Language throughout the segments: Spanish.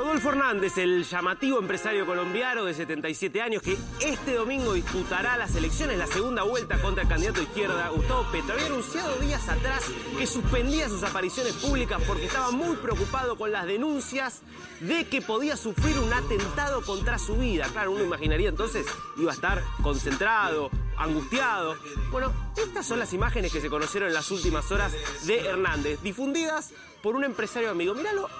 Rodolfo Hernández, el llamativo empresario colombiano de 77 años que este domingo disputará las elecciones, la segunda vuelta contra el candidato de izquierda Gustavo Petro, había anunciado días atrás que suspendía sus apariciones públicas porque estaba muy preocupado con las denuncias de que podía sufrir un atentado contra su vida. Claro, uno imaginaría entonces iba a estar concentrado, angustiado. Bueno, estas son las imágenes que se conocieron en las últimas horas de Hernández, difundidas por un empresario amigo. Míralo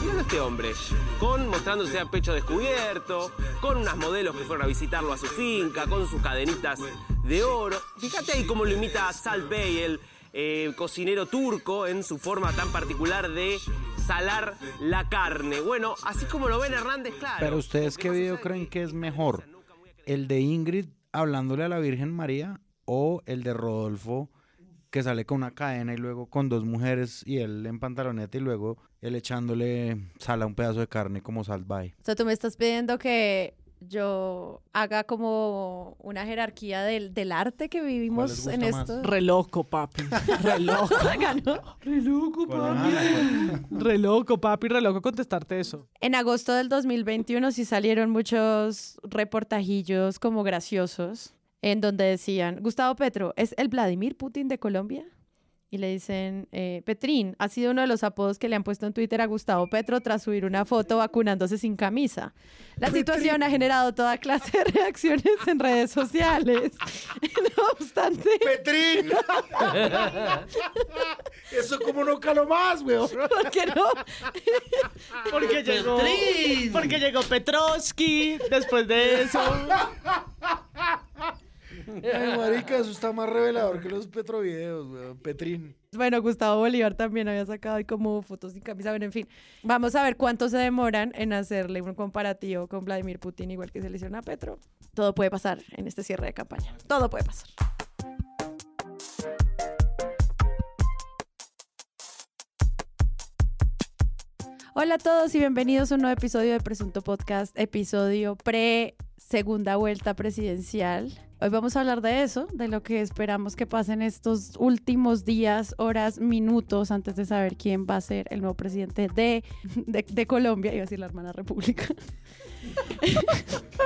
Míralo este hombre, con mostrándose a pecho descubierto, con unas modelos que fueron a visitarlo a su finca, con sus cadenitas de oro. Fíjate ahí cómo lo imita Sal Bey, el eh, cocinero turco, en su forma tan particular de salar la carne. Bueno, así como lo ven Hernández, claro. Pero ustedes qué video creen que es mejor, el de Ingrid hablándole a la Virgen María o el de Rodolfo que sale con una cadena y luego con dos mujeres y él en pantaloneta y luego él echándole sal a un pedazo de carne como salvaje. O sea, tú me estás pidiendo que yo haga como una jerarquía del, del arte que vivimos en esto. Re loco, papi. Re loco. Re loco, papi. Re loco, papi. Re loco contestarte eso. En agosto del 2021 sí salieron muchos reportajillos como graciosos en donde decían, Gustavo Petro, ¿es el Vladimir Putin de Colombia? Y le dicen, eh, Petrín, ha sido uno de los apodos que le han puesto en Twitter a Gustavo Petro tras subir una foto vacunándose sin camisa. La situación ha generado toda clase de reacciones en redes sociales. no obstante... ¡Petrín! Eso como no caló más, weón. ¿Por qué no? porque llegó... Porque llegó Petrovsky después de eso. Ay, marica, eso está más revelador que los petrovideos, weón. Petrín. Bueno, Gustavo Bolívar también había sacado ahí como fotos sin camisa. Bueno, en fin, vamos a ver cuánto se demoran en hacerle un comparativo con Vladimir Putin, igual que se le hicieron a Petro. Todo puede pasar en este cierre de campaña. Todo puede pasar. Hola a todos y bienvenidos a un nuevo episodio de Presunto Podcast, episodio pre segunda vuelta presidencial. Hoy vamos a hablar de eso, de lo que esperamos que pasen estos últimos días, horas, minutos antes de saber quién va a ser el nuevo presidente de, de, de Colombia, iba a decir la hermana república.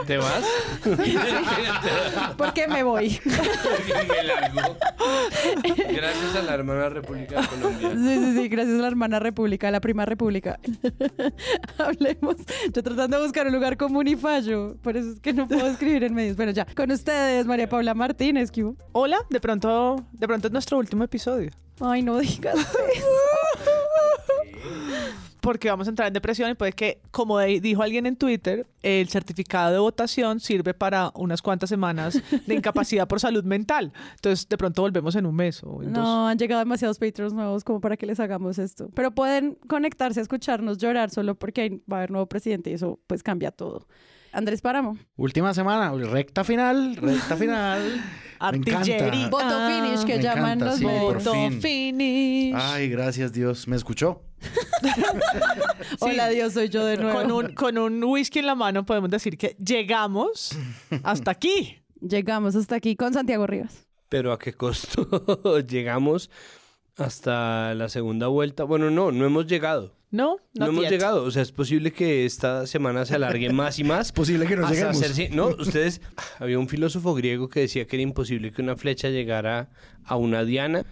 ¿Te vas? ¿Por qué me voy? me largo. Gracias a la hermana República de Colombia. Sí, sí, sí, gracias a la hermana república, a la prima república. Hablemos. Yo tratando de buscar un lugar común y fallo, por eso es que no puedo escribir en medios. Bueno, ya, con ustedes, María Paula Martínez, ¿qué hubo? Hola, de pronto, de pronto es nuestro último episodio. Ay, no digas eso. Porque vamos a entrar en depresión y puede que, como dijo alguien en Twitter, el certificado de votación sirve para unas cuantas semanas de incapacidad por salud mental. Entonces, de pronto volvemos en un mes o en. No, han llegado demasiados Patreons nuevos como para que les hagamos esto. Pero pueden conectarse a escucharnos llorar solo porque va a haber nuevo presidente y eso pues cambia todo. Andrés Páramo. Última semana, recta final, recta final. Artillería. Voto Ah, finish que me llaman encanta, los sí. Voto fin. finish. Ay, gracias Dios. ¿Me escuchó? Hola Dios, soy yo de nuevo. Con un, con un whisky en la mano podemos decir que llegamos hasta aquí. Llegamos hasta aquí con Santiago Rivas. Pero ¿a qué costo llegamos hasta la segunda vuelta? Bueno, no, no hemos llegado. No, No hemos yet. llegado. O sea, es posible que esta semana se alargue más y más. Es posible que no lleguemos. no, ustedes... Había un filósofo griego que decía que era imposible que una flecha llegara a una diana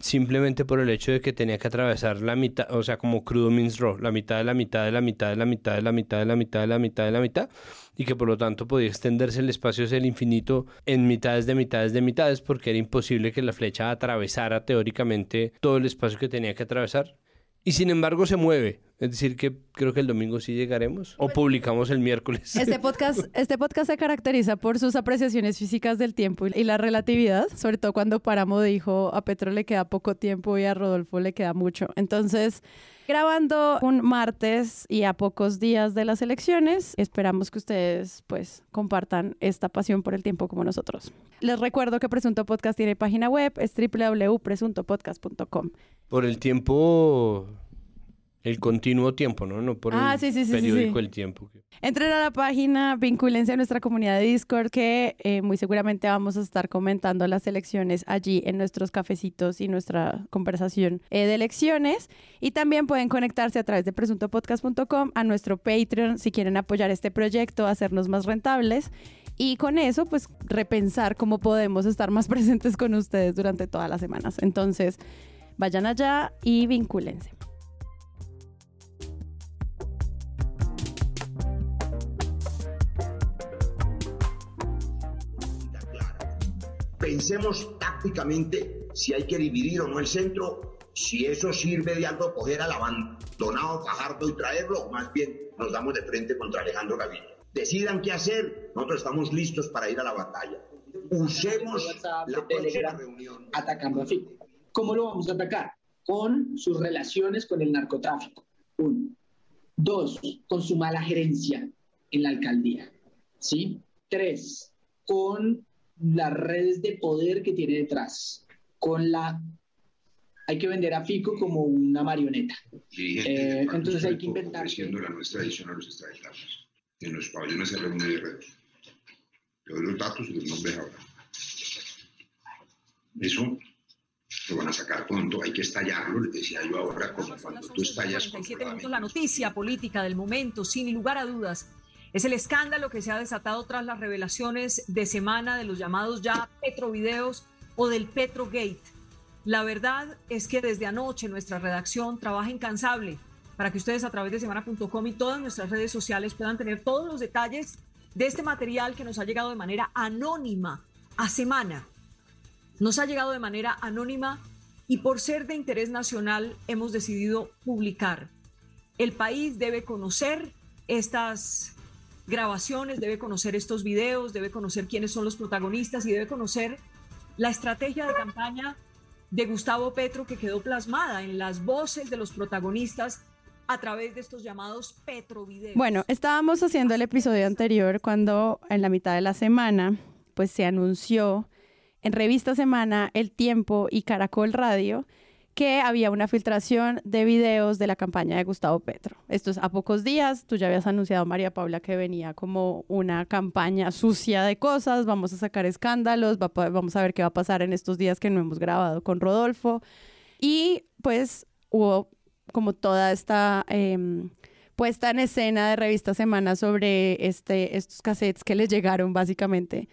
simplemente por el hecho de que tenía que atravesar la mitad, o sea, como crudo means raw, la mitad de la mitad de la mitad de la mitad de la mitad de la mitad de la mitad de la mitad, y que por lo tanto podía extenderse el espacio hacia el infinito en mitades de mitades de mitades, porque era imposible que la flecha atravesara teóricamente todo el espacio que tenía que atravesar. Y sin embargo se mueve. Es decir, que creo que el domingo sí llegaremos. O publicamos el miércoles. Este podcast, este podcast se caracteriza por sus apreciaciones físicas del tiempo y la relatividad, sobre todo cuando Páramo dijo a Petro le queda poco tiempo y a Rodolfo le queda mucho. Entonces, grabando un martes y a pocos días de las elecciones, esperamos que ustedes pues compartan esta pasión por el tiempo como nosotros. Les recuerdo que Presunto Podcast tiene página web, es www.presuntopodcast.com. Por el tiempo El continuo tiempo, ¿no? No por Ah, el sí, sí, sí, sí, periódico. El Tiempo. Entren a la página, vincúlense a nuestra comunidad de Discord, que eh, muy seguramente vamos a estar comentando las elecciones allí en nuestros cafecitos y nuestra conversación eh, de elecciones. Y también pueden conectarse a través de presuntopodcast.com a nuestro Patreon si quieren apoyar este proyecto, hacernos más rentables. Y con eso, pues repensar cómo podemos estar más presentes con ustedes durante todas las semanas. Entonces, vayan allá y vincúlense. Pensemos tácticamente si hay que dividir o no el centro, si eso sirve de algo coger al abandonado Fajardo y traerlo, o más bien nos damos de frente contra Alejandro Gaviria. Decidan qué hacer, nosotros estamos listos para ir a la batalla. Usemos WhatsApp, la próxima reunión. atacando a Fico. ¿Cómo lo vamos a atacar? Con sus relaciones con el narcotráfico. Uno. Dos, con su mala gerencia en la alcaldía. ¿Sí? Tres, con las redes de poder que tiene detrás. Con la... Hay que vender a Fico como una marioneta. Eh, entonces hay que inventar- ofreciendo la nuestra edición a los extraditados. En los pabellones se reúne de redes. Te doy los datos y los nombres ahora. Eso lo van a sacar pronto, hay que estallarlo, les decía yo ahora, como cuando tú estallas 11:47 minutos, con la noticia política del momento, sin lugar a dudas, es el escándalo que se ha desatado tras las revelaciones de semana de los llamados ya Petrovideos o del Petrogate. La verdad es que desde anoche nuestra redacción trabaja incansable para que ustedes a través de semana.com y todas nuestras redes sociales puedan tener todos los detalles de este material que nos ha llegado de manera anónima a semana. Nos ha llegado de manera anónima y por ser de interés nacional hemos decidido publicar. El país debe conocer estas grabaciones, debe conocer estos videos, debe conocer quiénes son los protagonistas y debe conocer la estrategia de campaña de Gustavo Petro que quedó plasmada en las voces de los protagonistas a través de estos llamados Petrovideos. Bueno, estábamos haciendo el episodio anterior cuando en la mitad de la semana pues se anunció en Revista Semana, El Tiempo y Caracol Radio que había una filtración de videos de la campaña de Gustavo Petro. Esto es a pocos días, tú ya habías anunciado, María Paula, que venía como una campaña sucia de cosas, vamos a sacar escándalos, vamos a ver qué va a pasar en estos días que no hemos grabado con Rodolfo. Y pues hubo como toda esta em, puesta en escena de Revista Semana sobre este, estos cassettes que les llegaron básicamente.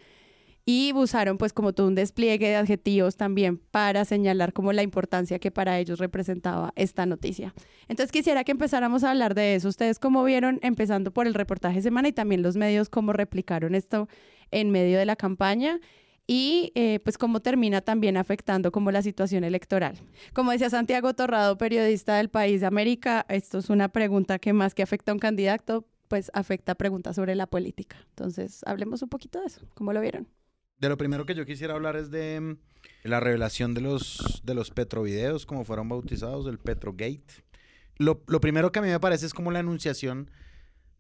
Y usaron pues como todo un despliegue de adjetivos también para señalar como la importancia que para ellos representaba esta noticia. Entonces quisiera que empezáramos a hablar de eso. Ustedes cómo vieron, empezando por el reportaje Semana y también los medios, cómo replicaron esto en medio de la campaña y eh, pues cómo termina también afectando como la situación electoral. Como decía Santiago Torrado, periodista del País de América, esto es una pregunta que más que afecta a un candidato, pues afecta a preguntas sobre la política. Entonces, hablemos un poquito de eso. ¿Cómo lo vieron? De lo primero que yo quisiera hablar es de mm, la revelación de los, de los Petrovideos, como fueron bautizados, el Petrogate. Lo, lo primero que a mí me parece es como la anunciación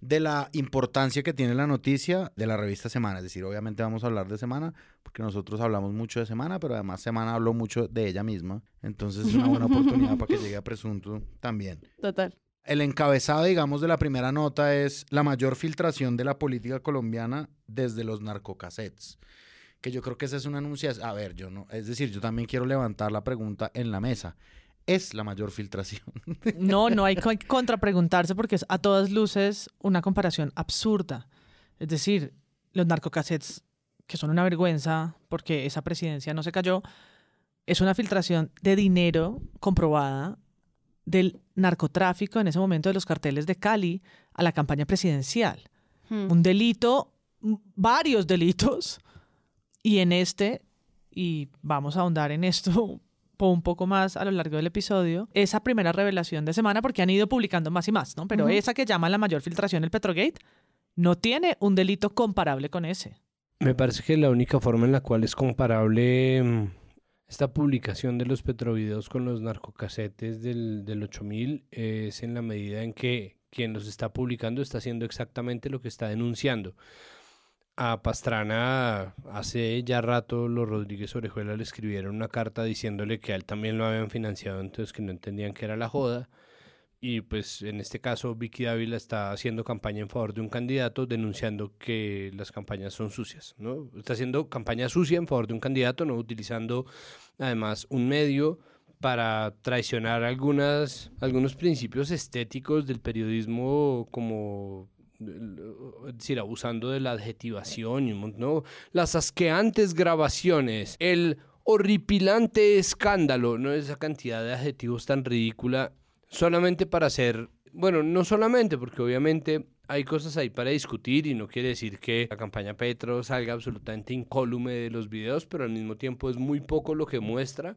de la importancia que tiene la noticia de la revista Semana. Es decir, obviamente vamos a hablar de Semana, porque nosotros hablamos mucho de Semana, pero además Semana habló mucho de ella misma. Entonces es una buena oportunidad para que llegue a Presunto también. Total. El encabezado, digamos, de la primera nota es la mayor filtración de la política colombiana desde los narcocassettes. Que yo creo que esa es una anunciación. A ver, yo no. Es decir, yo también quiero levantar la pregunta en la mesa. ¿Es la mayor filtración? No, no hay que contrapreguntarse porque es a todas luces una comparación absurda. Es decir, los narcocassettes, que son una vergüenza porque esa presidencia no se cayó, es una filtración de dinero comprobada del narcotráfico en ese momento de los carteles de Cali a la campaña presidencial. Hmm. Un delito, varios delitos, y en este, y vamos a ahondar en esto un poco más a lo largo del episodio, esa primera revelación de semana, porque han ido publicando más y más, ¿no? Pero esa que llaman la mayor filtración, el Petrogate, no tiene un delito comparable con ese. Me parece que la única forma en la cual es comparable mm, esta publicación de los petrovideos con los narcocasetes del, del 8000 es en la medida en que quien los está publicando está haciendo exactamente lo que está denunciando. A Pastrana hace ya rato los Rodríguez Orejuela le escribieron una carta diciéndole que a él también lo habían financiado, entonces que no entendían que era la joda. y pues en este caso Vicky Dávila está haciendo campaña en favor de un candidato denunciando que las campañas son sucias, ¿no? Está haciendo campaña sucia en favor de un candidato, no utilizando además un medio para traicionar algunas, algunos principios estéticos del periodismo como es decir, abusando de la adjetivación y ¿no? las asqueantes grabaciones, el horripilante escándalo, no esa cantidad de adjetivos tan ridícula solamente para hacer, bueno, no solamente, porque obviamente hay cosas ahí para discutir y no quiere decir que la campaña Petro salga absolutamente incólume de los videos, pero al mismo tiempo es muy poco lo que muestra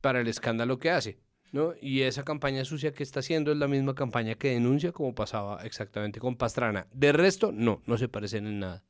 para el escándalo que hace. ¿No? Y esa campaña sucia que está haciendo es la misma campaña que denuncia como pasaba exactamente con Pastrana. De resto, no, no se parecen en nada.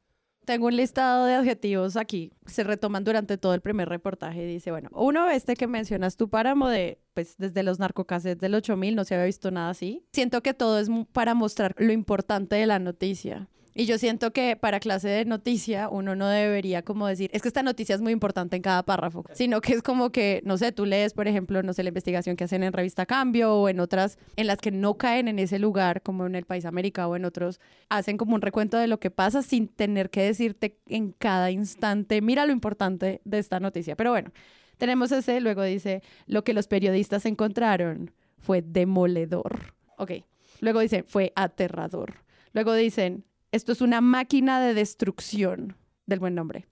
Tengo un listado de adjetivos aquí, se retoman durante todo el primer reportaje. Dice, bueno, uno, este que mencionas tu páramo de, pues desde los narcocassettes del 8000 no se había visto nada así. Siento que todo es para mostrar lo importante de la noticia. Y yo siento que para clase de noticia uno no debería como decir, es que esta noticia es muy importante en cada párrafo, sino que es como que, no sé, tú lees, por ejemplo, no sé, la investigación que hacen en Revista Cambio o en otras, en las que no caen en ese lugar, como en el País América o en otros, hacen como un recuento de lo que pasa sin tener que decirte en cada instante, mira lo importante de esta noticia. Pero bueno, tenemos ese, luego dice, lo que los periodistas encontraron fue demoledor. Ok, luego dice, fue aterrador. Luego dicen, esto es una máquina de destrucción del buen nombre.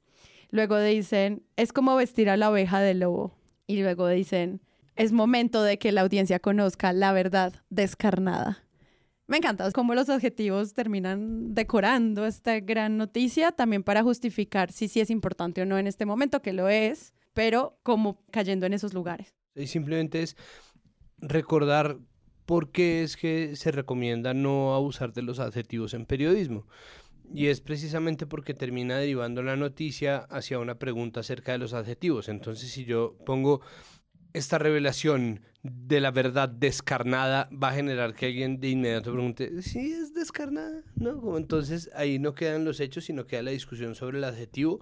Luego dicen, es como vestir a la oveja del lobo. Y luego dicen, es momento de que la audiencia conozca la verdad descarnada. Me encanta cómo los adjetivos terminan decorando esta gran noticia, también para justificar si sí es importante o no en este momento, que lo es, pero como cayendo en esos lugares. Y simplemente es recordar por qué es que se recomienda no abusar de los adjetivos en periodismo. Y es precisamente porque termina derivando la noticia hacia una pregunta acerca de los adjetivos. Entonces, si yo pongo esta revelación de la verdad descarnada, va a generar que alguien de inmediato pregunte, ¿sí es descarnada? ¿No? Entonces ahí no quedan los hechos, sino queda la discusión sobre el adjetivo.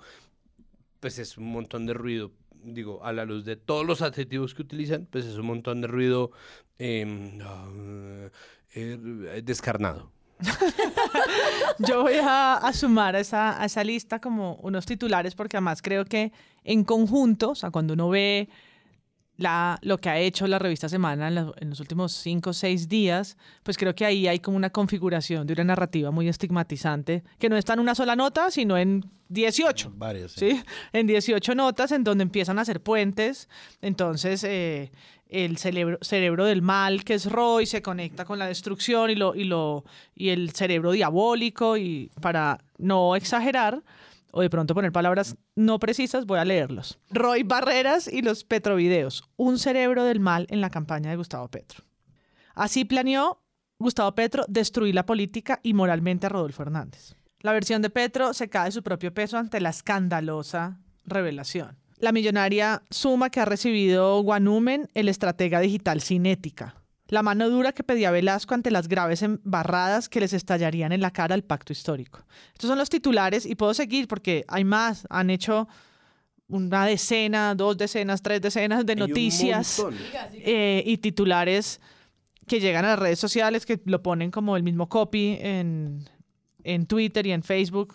Pues es un montón de ruido digo, a la luz de todos los adjetivos que utilizan, pues es un montón de ruido em, eh, descarnado. Yo voy a, sumar esa, a esa, lista como unos titulares porque además creo que en conjunto, o sea, cuando uno ve la, lo que ha hecho la revista Semana en, los últimos cinco o seis días, pues creo que ahí hay como una configuración de una narrativa muy estigmatizante, que no está en una sola nota, sino en 18. Varias. Sí. En 18 notas en donde empiezan a hacer puentes. Entonces, eh, el cerebro, cerebro del mal, que es Roy, se conecta con la destrucción y, lo, y, lo, y el cerebro diabólico, y para no exagerar, o de pronto poner palabras no precisas, voy a leerlos. Roy Barreras y los Petrovideos, un cerebro del mal en la campaña de Gustavo Petro. Así planeó Gustavo Petro destruir la política y moralmente a Rodolfo Hernández. La versión de Petro se cae de su propio peso ante la escandalosa revelación. La millonaria suma que ha recibido Guanumen, el estratega digital cinética la mano dura que pedía Velasco ante las graves embarradas que les estallarían en la cara al pacto histórico. Estos son los titulares y puedo seguir porque hay más. Han hecho una decena, dos decenas, tres decenas de noticias eh, y titulares que llegan a las redes sociales, que lo ponen como el mismo copy en, en Twitter y en Facebook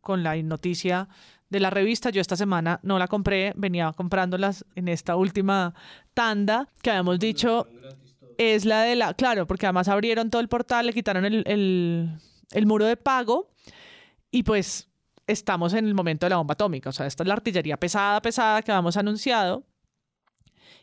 con la noticia de la revista. Yo esta semana no la compré, venía comprándolas en esta última tanda que habíamos dicho es la de la, claro, porque además abrieron todo el portal, le quitaron el, muro de pago y pues estamos en el momento de la bomba atómica. O sea, esta es la artillería pesada, pesada que habíamos anunciado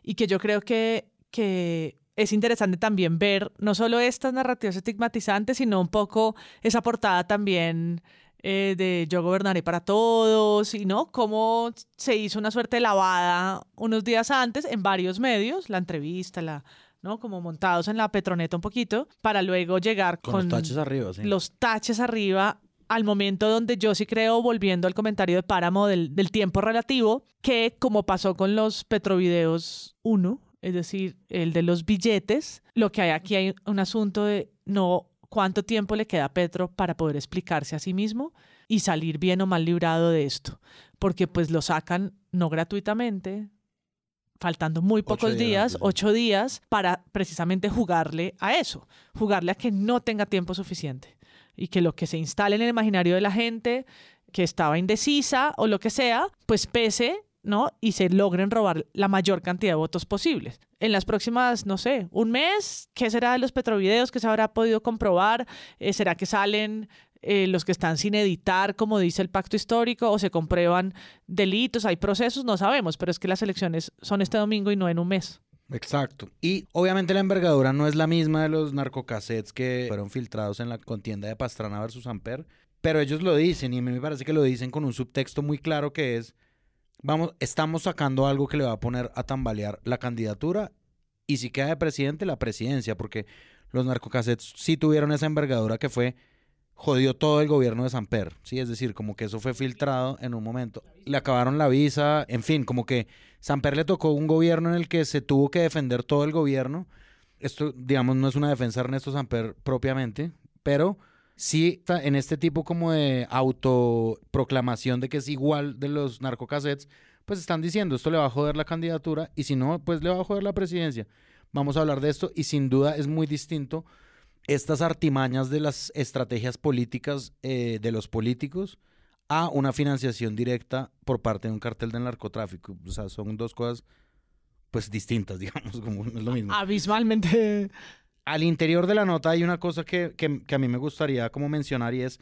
y que yo creo que, que es interesante también ver no solo estas narrativas estigmatizantes, sino un poco esa portada también eh, de Yo gobernaré para todos y no cómo se hizo una suerte de lavada unos días antes en varios medios, la entrevista, la, ¿no? Como montados en la petroneta un poquito, para luego llegar con, los taches arriba, sí. Los taches arriba al momento donde yo sí creo, volviendo al comentario de Páramo del, tiempo relativo, que como pasó con los Petrovideos 1, es decir, el de los billetes, lo que hay aquí hay un asunto de no cuánto tiempo le queda a Petro para poder explicarse a sí mismo y salir bien o mal librado de esto, porque pues lo sacan no gratuitamente, faltando muy Ocho pocos días ocho días, para precisamente jugarle a eso, jugarle a que no tenga tiempo suficiente y que lo que se instale en el imaginario de la gente que estaba indecisa o lo que sea, pues pese, ¿no? Y se logren robar la mayor cantidad de votos posibles. En las próximas, no sé, un mes, ¿qué será de los petrovideos que se habrá podido comprobar? Eh, ¿Será que salen eh, los que están sin editar, como dice el pacto histórico, o se comprueban delitos? Hay procesos, no sabemos, pero es que las elecciones son este domingo y no en un mes. Exacto. Y obviamente la envergadura no es la misma de los narcocassettes que fueron filtrados en la contienda de Pastrana versus Amper, pero ellos lo dicen y a mí me parece que lo dicen con un subtexto muy claro que es, vamos, estamos sacando algo que le va a poner a tambalear la candidatura y si queda de presidente, la presidencia, porque los narcocassettes sí tuvieron esa envergadura que fue jodió todo el gobierno de Samper, ¿sí? Es decir, como que eso fue filtrado en un momento. Le acabaron la visa, en fin, como que Samper le tocó un gobierno en el que se tuvo que defender todo el gobierno. Esto, digamos, no es una defensa de Ernesto Samper propiamente, pero sí en este tipo como de autoproclamación de que es igual de los narcocassettes, pues están diciendo, esto le va a joder la candidatura y si no, pues le va a joder la presidencia. Vamos a hablar de esto y sin duda es muy distinto estas artimañas de las estrategias políticas eh, de los políticos a una financiación directa por parte de un cartel del narcotráfico. O sea, son dos cosas pues distintas, digamos, como no es lo mismo. Abismalmente. Al interior de la nota hay una cosa que, que, que a mí me gustaría como mencionar y es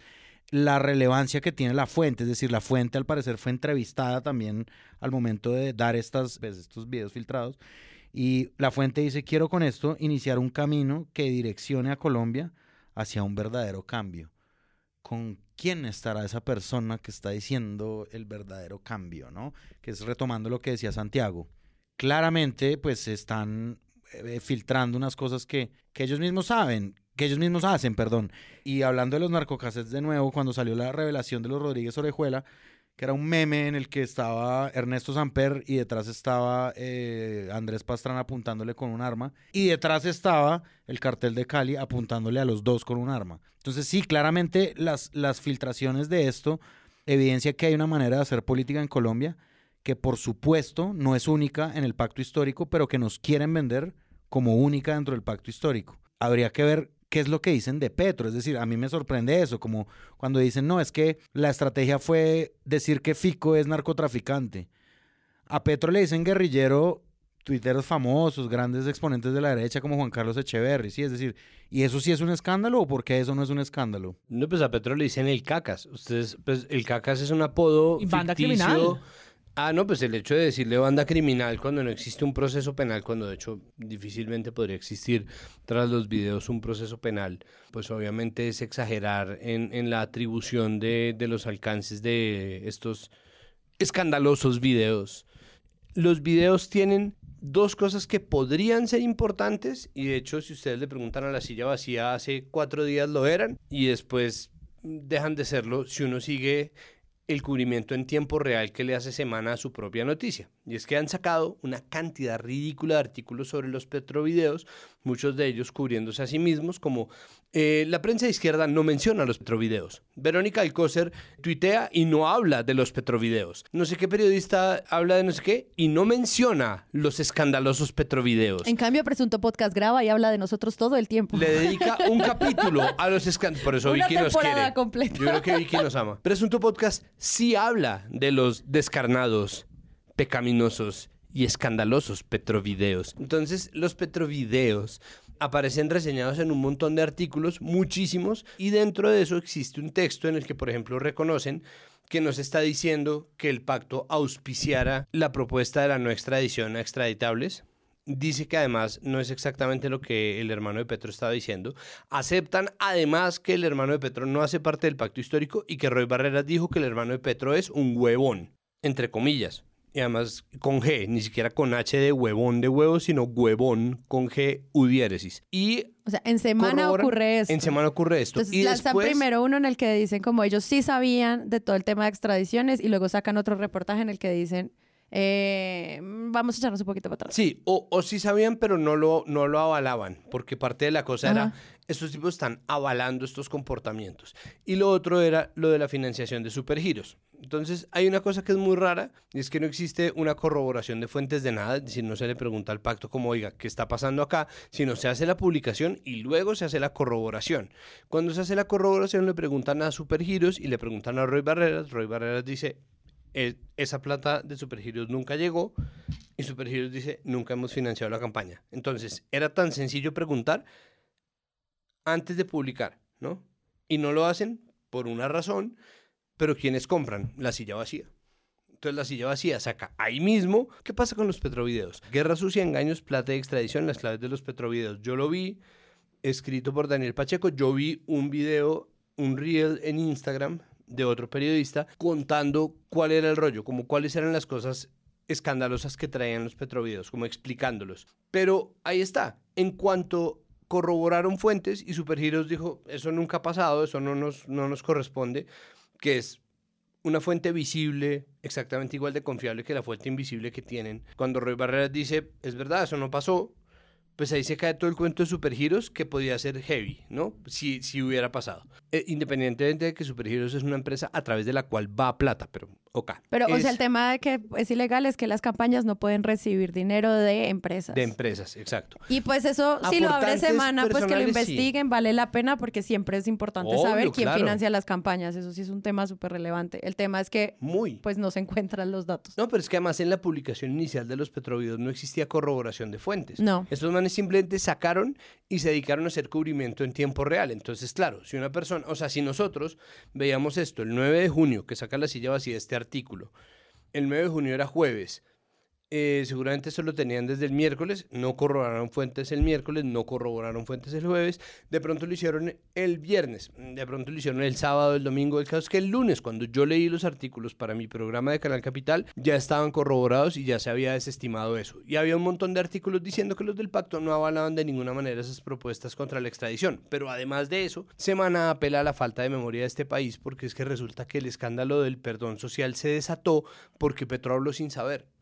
la relevancia que tiene la fuente, es decir, la fuente al parecer fue entrevistada también al momento de dar estas, pues, estos videos filtrados y la fuente dice, quiero con esto iniciar un camino que direccione a Colombia hacia un verdadero cambio. ¿Con quién estará esa persona que está diciendo el verdadero cambio, no? Que es retomando lo que decía Santiago. Claramente, pues están eh, filtrando unas cosas que, que ellos mismos saben, que ellos mismos hacen, perdón. Y hablando de los narcocassettes de nuevo, cuando salió la revelación de los Rodríguez Orejuela, que era un meme en el que estaba Ernesto Samper y detrás estaba eh, Andrés Pastrana apuntándole con un arma y detrás estaba el cartel de Cali apuntándole a los dos con un arma. Entonces sí, claramente las, las filtraciones de esto evidencia que hay una manera de hacer política en Colombia que por supuesto no es única en el pacto histórico, pero que nos quieren vender como única dentro del pacto histórico. Habría que ver qué es lo que dicen de Petro. Es decir, a mí me sorprende eso, como cuando dicen, no, es que la estrategia fue decir que Fico es narcotraficante. A Petro le dicen guerrillero tuiteros famosos, grandes exponentes de la derecha como Juan Carlos Echeverry, ¿sí? Es decir, ¿y eso sí es un escándalo o por qué eso no es un escándalo? No, pues a Petro le dicen el cacas. Ustedes, pues el cacas es un apodo Y banda ficticio. criminal. Ah, no, pues el hecho de decirle banda criminal cuando no existe un proceso penal, cuando de hecho difícilmente podría existir tras los videos un proceso penal, pues obviamente es exagerar en, en la atribución de, de los alcances de estos escandalosos videos. Los videos tienen dos cosas que podrían ser importantes y de hecho si ustedes le preguntan a la silla vacía hace cuatro días lo eran y después dejan de serlo si uno sigue el cubrimiento en tiempo real que le hace semana a su propia noticia. Y es que han sacado una cantidad ridícula de artículos sobre los petrovideos, muchos de ellos cubriéndose a sí mismos, como eh, la prensa de izquierda no menciona los petrovideos. Verónica Alcócer tuitea y no habla de los petrovideos. No sé qué periodista habla de no sé qué y no menciona los escandalosos petrovideos. En cambio, Presunto Podcast graba y habla de nosotros todo el tiempo. Le dedica un capítulo a los escándalos. Por eso Una Vicky nos quiere. completa. Yo creo que Vicky nos ama. Presunto Podcast sí habla de los descarnados, pecaminosos y escandalosos petrovideos. Entonces, los petrovideos aparecen reseñados en un montón de artículos, muchísimos, y dentro de eso existe un texto en el que, por ejemplo, reconocen que nos está diciendo que el pacto auspiciara la propuesta de la no extradición a extraditables. Dice que además no es exactamente lo que el hermano de Petro estaba diciendo. Aceptan además que el hermano de Petro no hace parte del pacto histórico y que Roy Barreras dijo que el hermano de Petro es un huevón, entre comillas. Y además con G, ni siquiera con H de huevón de huevo, sino huevón con G U diéresis. Y O sea, en semana ocurre esto. En semana ocurre esto. Entonces y lanzan después, primero uno en el que dicen como ellos sí sabían de todo el tema de extradiciones y luego sacan otro reportaje en el que dicen eh, vamos a echarnos un poquito para atrás. Sí, o, o sí sabían, pero no lo, no lo avalaban, porque parte de la cosa era. Estos tipos están avalando estos comportamientos. Y lo otro era lo de la financiación de supergiros. Entonces, hay una cosa que es muy rara, y es que no existe una corroboración de fuentes de nada, es decir, no se le pregunta al pacto como, oiga, ¿qué está pasando acá? Sino se hace la publicación y luego se hace la corroboración. Cuando se hace la corroboración le preguntan a Supergiros y le preguntan a Roy Barreras, Roy Barreras dice, "Eh, esa plata de Supergiros nunca llegó, y Supergiros dice, nunca hemos financiado la campaña. Entonces, era tan sencillo preguntar antes de publicar, ¿no? Y no lo hacen por una razón, pero ¿quiénes compran? La silla vacía. Entonces la silla vacía saca ahí mismo. ¿Qué pasa con los petrovideos? Guerra sucia, engaños, plata y extradición, las claves de los petrovideos. Yo lo vi escrito por Daniel Pacheco. Yo vi un video, un reel en Instagram de otro periodista contando cuál era el rollo, como cuáles eran las cosas escandalosas que traían los petrovideos, como explicándolos. Pero ahí está. En cuanto corroboraron fuentes y Supergiros dijo, eso nunca ha pasado, eso no nos, no nos corresponde, que es una fuente visible, exactamente igual de confiable que la fuente invisible que tienen. Cuando Roy Barreras dice, es verdad, eso no pasó, pues ahí se cae todo el cuento de Supergiros que podía ser heavy, ¿no? Si, si hubiera pasado. Eh, independientemente de que Supergiros es una empresa a través de la cual va plata, pero ok. Pero, o sea, el tema de que es ilegal es que las campañas no pueden recibir dinero de empresas. De empresas, exacto. y pues eso, si lo abre semana, pues que lo sí. investiguen, vale la pena porque siempre es importante saber quién claro. financia las campañas. Eso sí es un tema súper relevante. El tema es que Muy. pues no se encuentran los datos. No, pero es que además en la publicación inicial de los petrovideos no existía corroboración de fuentes. No. Estos manes simplemente sacaron y se dedicaron a hacer cubrimiento en tiempo real. Entonces, claro, si una persona, o sea, si nosotros veíamos esto el 9 de junio, que saca la silla vacía este artículo, el 9 de junio era jueves, eh, seguramente eso lo tenían desde el miércoles, no corroboraron fuentes el miércoles, no corroboraron fuentes el jueves, de pronto lo hicieron el viernes, de pronto lo hicieron el sábado, el domingo, el caso es que el lunes, cuando yo leí los artículos para mi programa de Canal Capital, ya estaban corroborados y ya se había desestimado eso. Y había un montón de artículos diciendo que los del pacto no avalaban de ninguna manera esas propuestas contra la extradición. Pero además de eso, Semana apela a la falta de memoria de este país porque es que resulta que el escándalo del perdón social se desató porque Petro habló sin saber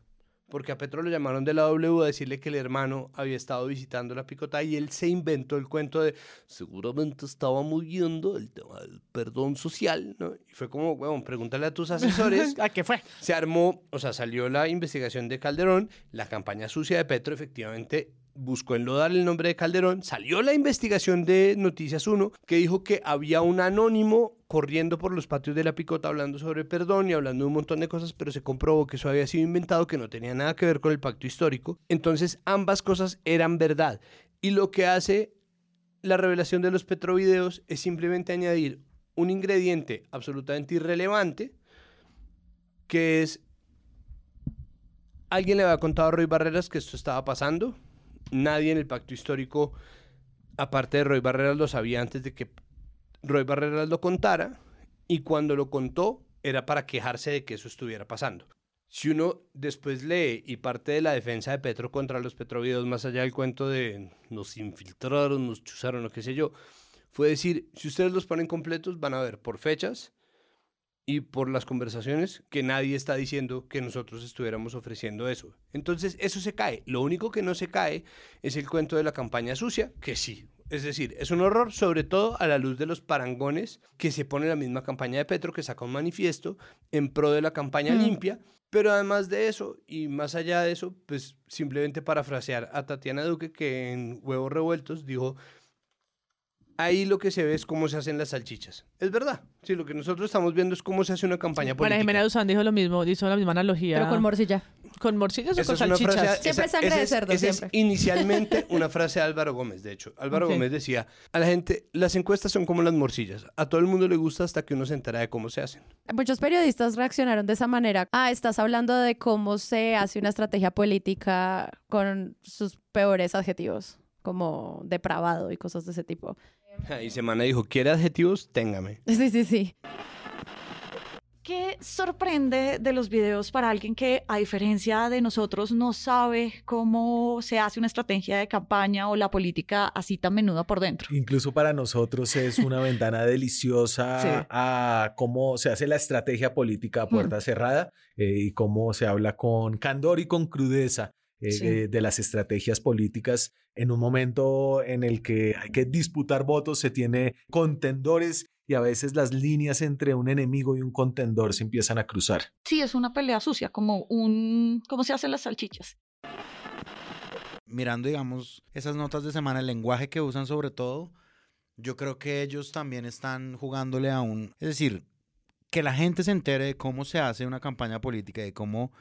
porque a Petro lo llamaron de la W a decirle que el hermano había estado visitando la picota y él se inventó el cuento de seguramente estaba muy viendo el tema del perdón social, ¿no? Y fue como, bueno, pregúntale a tus asesores. ¿A qué fue? Se armó, o sea, salió la investigación de Calderón, la campaña sucia de Petro efectivamente buscó enlodar el nombre de Calderón, salió la investigación de Noticias 1 que dijo que había un anónimo corriendo por los patios de la picota hablando sobre perdón y hablando de un montón de cosas, pero se comprobó que eso había sido inventado, que no tenía nada que ver con el pacto histórico. Entonces ambas cosas eran verdad. Y lo que hace la revelación de los petrovideos es simplemente añadir un ingrediente absolutamente irrelevante, que es alguien le había contado a Roy Barreras que esto estaba pasando. Nadie en el pacto histórico, aparte de Roy Barreras, lo sabía antes de que Roy Barreras lo contara. Y cuando lo contó, era para quejarse de que eso estuviera pasando. Si uno después lee y parte de la defensa de Petro contra los petrovideos, más allá del cuento de nos infiltraron, nos chuzaron o qué sé yo, fue decir, si ustedes los ponen completos, van a ver por fechas y por las conversaciones que nadie está diciendo que nosotros estuviéramos ofreciendo eso. Entonces, eso se cae. Lo único que no se cae es el cuento de la campaña sucia, que sí. Es decir, es un horror, sobre todo a la luz de los parangones que se pone la misma campaña de Petro, que saca un manifiesto en pro de la campaña Mm. limpia. Pero además de eso, y más allá de eso, pues simplemente parafrasear a Tatiana Duque, que en Huevos Revueltos dijo, ahí lo que se ve es cómo se hacen las salchichas. Es verdad. Sí, lo que nosotros estamos viendo es cómo se hace una campaña María política. Jimena Duzán dijo lo mismo, hizo la misma analogía. Pero con morcilla. ¿Con morcillas o con es salchichas? frase- Siempre esa- sangre esa de es- cerdo, esa es siempre. inicialmente una frase de Álvaro Gómez, de hecho. Álvaro. Gómez decía, a la gente, las encuestas son como las morcillas. A todo el mundo le gusta hasta que uno se entera de cómo se hacen. Muchos periodistas reaccionaron de esa manera. Ah, estás hablando de cómo se hace una estrategia política con sus peores adjetivos, como depravado y cosas de ese tipo. Y Semana dijo, ¿quiere adjetivos? Téngame. Sí, sí, sí. ¿Qué sorprende de los videos para alguien que, a diferencia de nosotros, no sabe cómo se hace una estrategia de campaña o la política así tan menuda por dentro? Incluso para nosotros es una ventana deliciosa Sí. a cómo se hace la estrategia política a puerta cerrada eh, y cómo se habla con candor y con crudeza eh, Sí. eh, de las estrategias políticas en un momento en el que hay que disputar votos, se tiene contendores y a veces las líneas entre un enemigo y un contendor se empiezan a cruzar. Sí, es una pelea sucia, como un... ¿Cómo se hacen las salchichas? mirando, digamos, esas notas de semana, el lenguaje que usan sobre todo, yo creo que ellos también están jugándole a un... Es decir, que la gente se entere de cómo se hace una campaña política, de cómo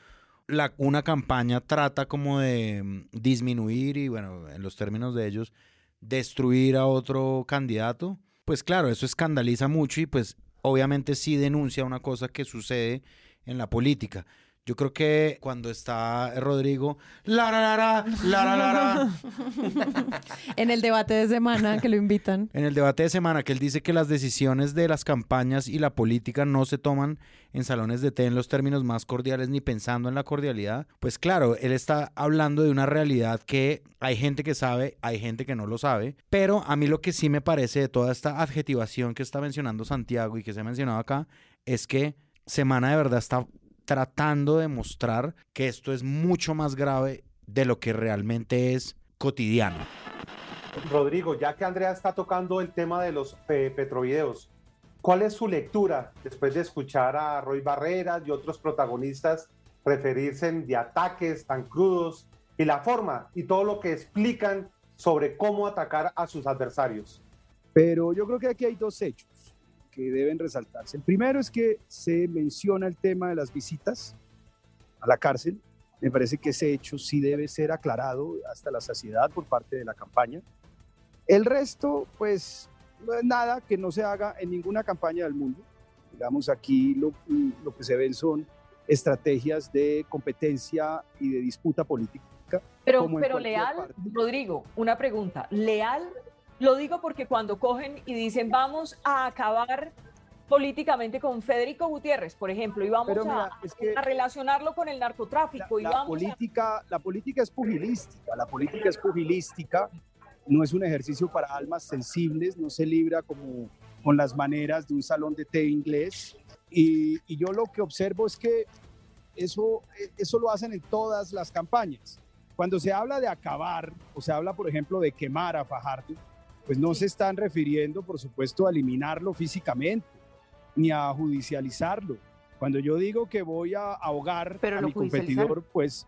la, una campaña trata como de mm, disminuir y, bueno, en los términos de ellos, destruir a otro candidato. Pues claro, eso escandaliza mucho y pues obviamente sí denuncia una cosa que sucede en la política. Yo creo que cuando está Rodrigo, la la la la, la En el debate de semana que lo invitan. en el debate de semana que él dice que las decisiones de las campañas y la política no se toman en salones de té en los términos más cordiales ni pensando en la cordialidad, pues claro, él está hablando de una realidad que hay gente que sabe, hay gente que no lo sabe, pero a mí lo que sí me parece de toda esta adjetivación que está mencionando Santiago y que se ha mencionado acá es que Semana de verdad está tratando de mostrar que esto es mucho más grave de lo que realmente es cotidiano. Rodrigo, ya que Andrea está tocando el tema de los eh, petrovideos, ¿cuál es su lectura después de escuchar a Roy Barreras y otros protagonistas referirse en de ataques tan crudos y la forma y todo lo que explican sobre cómo atacar a sus adversarios? Pero yo creo que aquí hay dos hechos que deben resaltarse. El primero es que se menciona el tema de las visitas a la cárcel. Me parece que ese hecho sí debe ser aclarado hasta la saciedad por parte de la campaña. El resto, pues, no es nada que no se haga en ninguna campaña del mundo. Digamos, aquí lo, lo que se ven son estrategias de competencia y de disputa política. Pero, pero leal, parte. Rodrigo, una pregunta. ¿Leal? Lo digo porque cuando cogen y dicen vamos a acabar políticamente con Federico Gutiérrez, por ejemplo, y vamos Pero a, mira, es que- a relacionarlo con el narcotráfico y la vamos a- política, la política es pugilística, la política es pugilística, no es un ejercicio para almas sensibles, no se libra como con las maneras de un salón de té inglés. Y, y yo lo que observo es que eso, eso lo hacen en todas las campañas. Cuando se habla de acabar, o se habla, por ejemplo, de quemar a Fajardo, pues no se están refiriendo, por supuesto, a eliminarlo físicamente, ni a judicializarlo. Cuando yo digo que voy a ahogar Pero a mi competidor, pues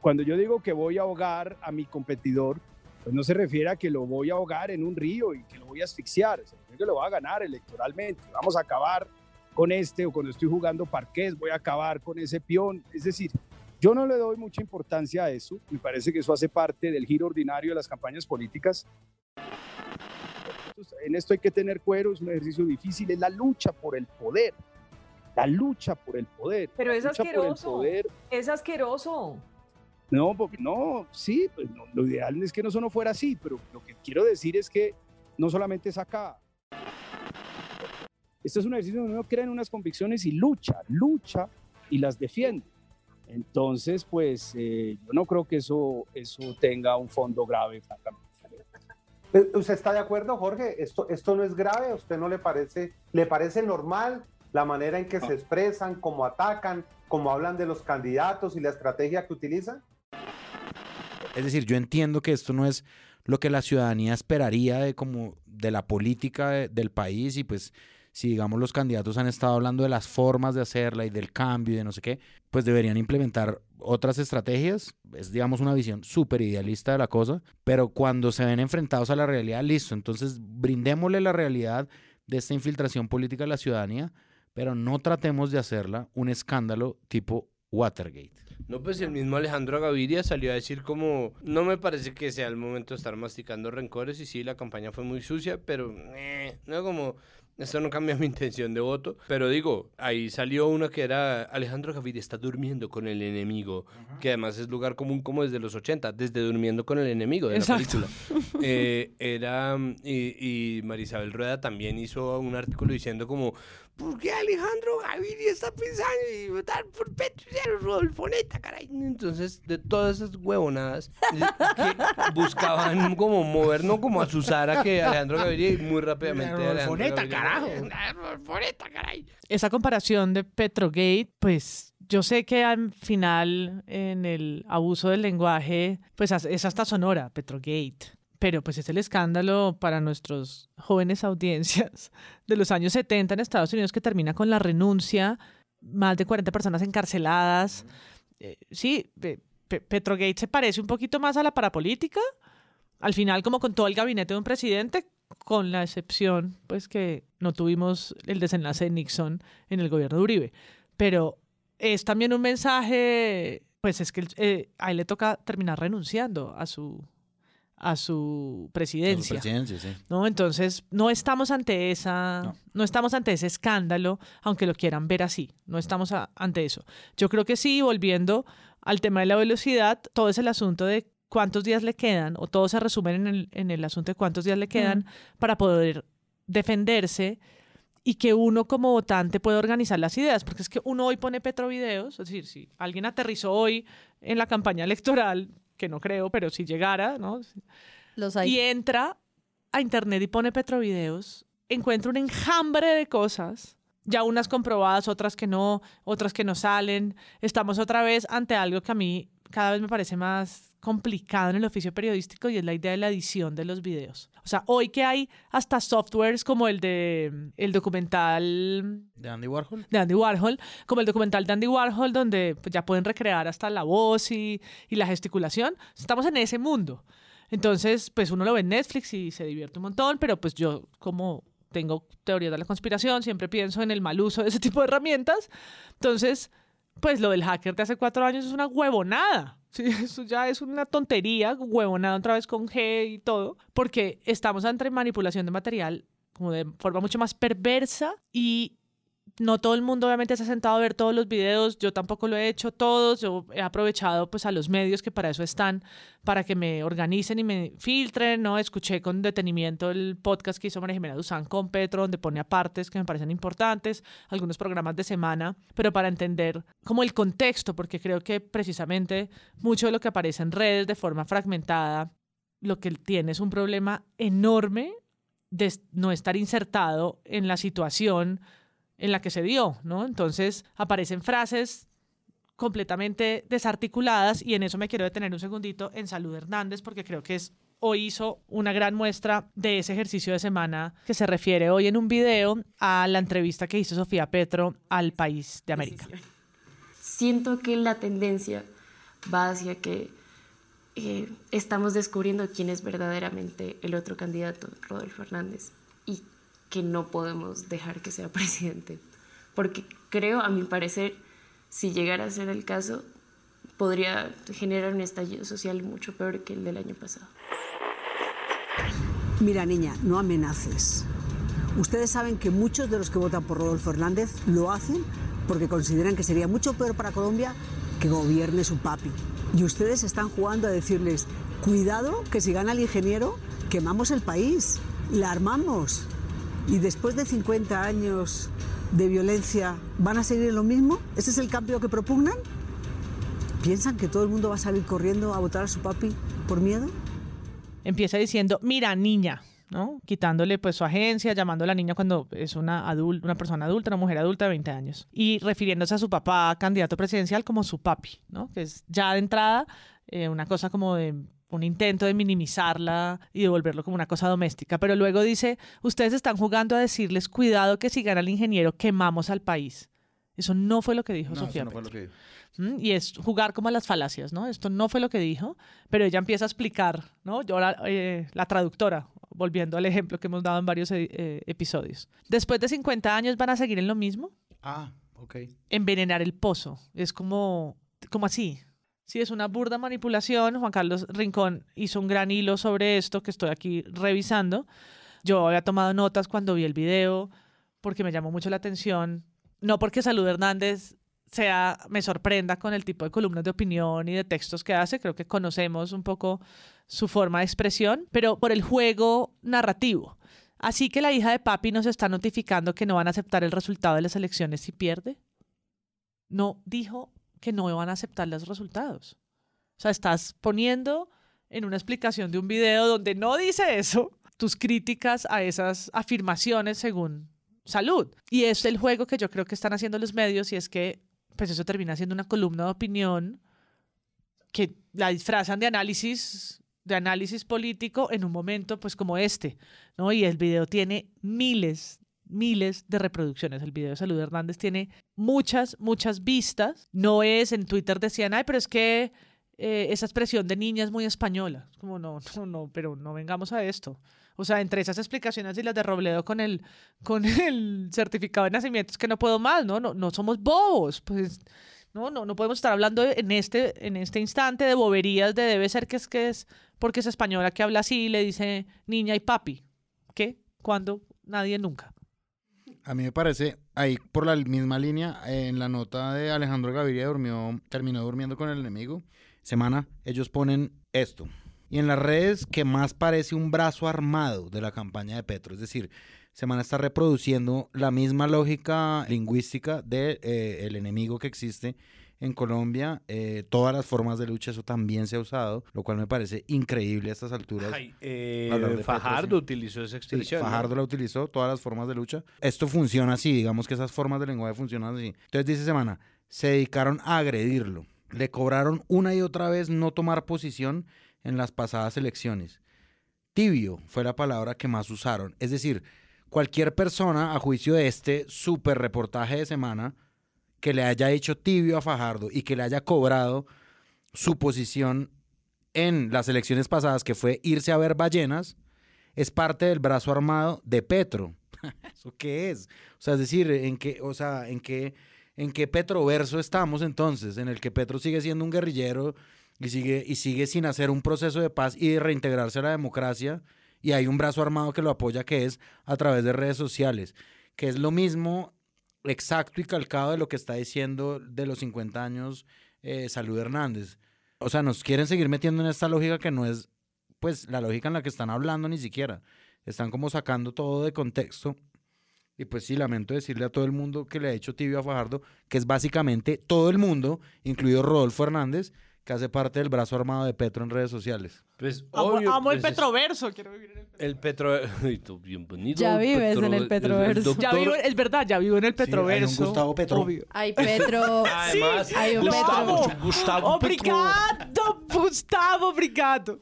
cuando yo digo que voy a ahogar a mi competidor, pues no se refiere a que lo voy a ahogar en un río y que lo voy a asfixiar, se refiere a que lo voy a ganar electoralmente. Vamos a acabar con este o cuando estoy jugando parqués voy a acabar con ese peón. Es decir, yo no le doy mucha importancia a eso, me parece que eso hace parte del giro ordinario de las campañas políticas. En esto hay que tener cuero, es un ejercicio difícil, es la lucha por el poder, la lucha por el poder. Pero es asqueroso. Es asqueroso. no, porque no, sí, pues no, lo ideal es que eso no fuera así, pero lo que quiero decir es que no solamente es acá. Esto es un ejercicio donde uno crea en unas convicciones y lucha, lucha y las defiende. Entonces, pues eh, yo no creo que eso, eso tenga un fondo grave, francamente. Eh, ¿Usted está de acuerdo, Jorge? ¿Esto, esto no es grave? ¿A usted no le parece, le parece normal la manera en que se expresan, cómo atacan, cómo hablan de los candidatos y la estrategia que utilizan? Es decir, yo entiendo que esto no es lo que la ciudadanía esperaría de como de la política de- del país y pues si digamos los candidatos han estado hablando de las formas de hacerla y del cambio y de no sé qué, pues deberían implementar otras estrategias. Es digamos una visión súper idealista de la cosa, pero cuando se ven enfrentados a la realidad, listo, entonces brindémosle la realidad de esta infiltración política a la ciudadanía, pero no tratemos de hacerla un escándalo tipo Watergate. No, pues el mismo Alejandro Gaviria salió a decir como, no me parece que sea el momento de estar masticando rencores y sí, la campaña fue muy sucia, pero eh, no como, esto no cambia mi intención de voto. Pero digo, ahí salió una que era, Alejandro Gaviria está durmiendo con el enemigo, que además es lugar común como desde los 80, desde durmiendo con el enemigo de Exacto. la película. Eh, era, y, y Marisabel Rueda también hizo un artículo diciendo como, ¿por qué Alejandro Gaviria está pensando en votar por Petro Rodolfo Neta, caray? Entonces, de todas esas huevonadas eh, que buscaban como mover, no como a que Alejandro Gaviria y muy rápidamente Rodolfo Neta, carajo. Rodolfo Neta, caray. Esa comparación de Petrogate, pues yo sé que al final en el abuso del lenguaje, pues es hasta sonora, Petrogate. Pero pues es el escándalo para nuestros jóvenes audiencias de los años 70 en Estados Unidos que termina con la renuncia, más de 40 personas encarceladas. Eh, sí, Pe- Pe- Petrogate se parece un poquito más a la parapolítica. Al final, como con todo el gabinete de un presidente, con la excepción, pues que no tuvimos el desenlace de Nixon en el gobierno de Uribe. Pero es también un mensaje, pues es que eh, a él le toca terminar renunciando a su, a su presidencia. presidencia, sí. ¿no? Entonces, no estamos ante esa, no. estamos ante ese escándalo, aunque lo quieran ver así, no estamos a- ante eso. Yo creo que sí, volviendo al tema de la velocidad, todo es el asunto de cuántos días le quedan, o todo se resume en el, en el asunto de cuántos días le quedan para poder defenderse y que uno como votante pueda organizar las ideas, porque es que uno hoy pone Petrovideos, es decir, si alguien aterrizó hoy en la campaña electoral, que no creo, pero si llegara, ¿no? Los hay. Y entra a internet y pone Petrovideos, encuentra un enjambre de cosas, ya unas comprobadas, otras que no, otras que no salen. Estamos otra vez ante algo que a mí cada vez me parece más complicado en el oficio periodístico y es la idea de la edición de los videos. O sea, hoy que hay hasta softwares como el de el documental ¿De Andy Warhol? de Andy Warhol, como el documental de Andy Warhol, donde pues, ya pueden recrear hasta la voz y, y la gesticulación. Estamos en ese mundo. Entonces, pues uno lo ve en Netflix y se divierte un montón, pero pues yo como tengo teorías de la conspiración, siempre pienso en el mal uso de ese tipo de herramientas. Entonces, pues lo del hacker de hace cuatro años es una huevonada. Sí, eso ya es una tontería, huevonada otra vez con G y todo, porque estamos ante manipulación de material como de forma mucho más perversa y no todo el mundo obviamente se ha sentado a ver todos los videos, yo tampoco lo he hecho todos, yo he aprovechado pues a los medios que para eso están, para que me organicen y me filtren, ¿no? Escuché con detenimiento el podcast que hizo María Jimena Duzán con Petro, donde pone apartes que me parecen importantes, algunos programas de semana, pero para entender como el contexto, porque creo que precisamente mucho de lo que aparece en redes de forma fragmentada, lo que tiene es un problema enorme de no estar insertado en la situación en la que se dio, ¿no? Entonces aparecen frases completamente desarticuladas y en eso me quiero detener un segundito en Salud Hernández porque creo que es hoy hizo una gran muestra de ese ejercicio de semana que se refiere hoy en un video a la entrevista que hizo Sofía Petro al país de América. Siento que la tendencia va hacia que eh, estamos descubriendo quién es verdaderamente el otro candidato, Rodolfo Hernández, y que no podemos dejar que sea presidente. Porque creo, a mi parecer, si llegara a ser el caso, podría generar un estallido social mucho peor que el del año pasado. Mira, niña, no amenaces. Ustedes saben que muchos de los que votan por Rodolfo Hernández lo hacen porque consideran que sería mucho peor para Colombia que gobierne su papi. Y ustedes están jugando a decirles, cuidado que si gana el ingeniero, quemamos el país, la armamos. Y después de 50 años de violencia, ¿van a seguir en lo mismo? ¿Ese es el cambio que propugnan? ¿Piensan que todo el mundo va a salir corriendo a votar a su papi por miedo? Empieza diciendo, mira, niña, ¿no? Quitándole pues su agencia, llamando a la niña cuando es una, adul una persona adulta, una mujer adulta de 20 años. Y refiriéndose a su papá, candidato presidencial, como su papi, ¿no? Que es ya de entrada eh, una cosa como de un intento de minimizarla y de volverlo como una cosa doméstica. Pero luego dice, ustedes están jugando a decirles, cuidado que si gana el ingeniero, quemamos al país. Eso no fue lo que dijo No, Sofía eso no fue Petro. lo que dijo. ¿Mm? Y es jugar como a las falacias, ¿no? Esto no fue lo que dijo, pero ella empieza a explicar, ¿no? Yo, la, eh, la traductora, volviendo al ejemplo que hemos dado en varios eh, eh, episodios. Después de 50 años van a seguir en lo mismo, Ah, ok. envenenar el pozo. Es como, como así. Sí, es una burda manipulación. Juan Carlos Rincón hizo un gran hilo sobre esto que estoy aquí revisando. Yo había tomado notas cuando vi el video porque me llamó mucho la atención. No porque Salud Hernández sea, me sorprenda con el tipo de columnas de opinión y de textos que hace, creo que conocemos un poco su forma de expresión, pero por el juego narrativo. Así que la hija de papi nos está notificando que no van a aceptar el resultado de las elecciones si pierde. No dijo que no van a aceptar los resultados. O sea, estás poniendo en una explicación de un video donde no dice eso tus críticas a esas afirmaciones según salud. Y es el juego que yo creo que están haciendo los medios y es que pues eso termina siendo una columna de opinión que la disfrazan de análisis de análisis político en un momento pues como este, ¿no? Y el video tiene miles, miles de reproducciones. El video de Salud Hernández tiene muchas, muchas vistas. No es, en Twitter decían, ay, pero es que eh, esa expresión de niña es muy española. Como no, no, no, pero no vengamos a esto. O sea, entre esas explicaciones y las de Robledo con el, con el certificado de nacimiento es que no puedo más, ¿no? No, no somos bobos. Pues no, no, no podemos estar hablando en este, en este instante de boberías de debe ser que es que es porque es española que habla así y le dice niña y papi. ¿Qué? ¿Cuándo? Nadie nunca. A mí me parece, ahí por la misma línea, en la nota de Alejandro Gaviria durmió, terminó durmiendo con el enemigo. Semana, ellos ponen esto. Y en las redes que más parece un brazo armado de la campaña de Petro. Es decir, Semana está reproduciendo la misma lógica lingüística del de, eh, enemigo que existe en Colombia, eh, todas las formas de lucha, eso también se ha usado, lo cual me parece increíble a estas alturas. Ay, eh, Fajardo utilizó esa expresión. Sí, Fajardo la utilizó, todas las formas de lucha. Esto funciona así, digamos que esas formas de lenguaje funcionan así. Entonces dice Semana, se dedicaron a agredirlo, le cobraron una y otra vez no tomar posición en las pasadas elecciones. Tibio fue la palabra que más usaron, es decir, cualquier persona, a juicio de este super reportaje de semana, que le haya hecho tibio a Fajardo y que le haya cobrado su posición en las elecciones pasadas, que fue irse a ver ballenas, es parte del brazo armado de Petro. ¿Eso qué es? O sea, es decir, en qué, o sea, en qué, en qué Petroverso estamos entonces, en el que Petro sigue siendo un guerrillero y sigue, y sigue sin hacer un proceso de paz y de reintegrarse a la democracia y hay un brazo armado que lo apoya que es a través de redes sociales, que es lo mismo exacto y calcado de lo que está diciendo de los 50 años eh, Salud Hernández. O sea, nos quieren seguir metiendo en esta lógica que no es, pues, la lógica en la que están hablando ni siquiera. Están como sacando todo de contexto. Y pues sí, lamento decirle a todo el mundo que le ha hecho tibio a Fajardo, que es básicamente todo el mundo, incluido Rodolfo Hernández, que hace parte del brazo armado de Petro en redes sociales. Pues, amo, obvio, amo el pues, es- Petroverso. Quiero vivir en el El Petro... Ay, tú, bienvenido. Ya vives en el Petroverso. Ya vivo, es verdad, ya vivo en el Petroverso. Gustavo Petro. Obvio. Hay Petro. Además, hay un Gustavo, Petro. Gustavo Obrigado, Gustavo, obrigado.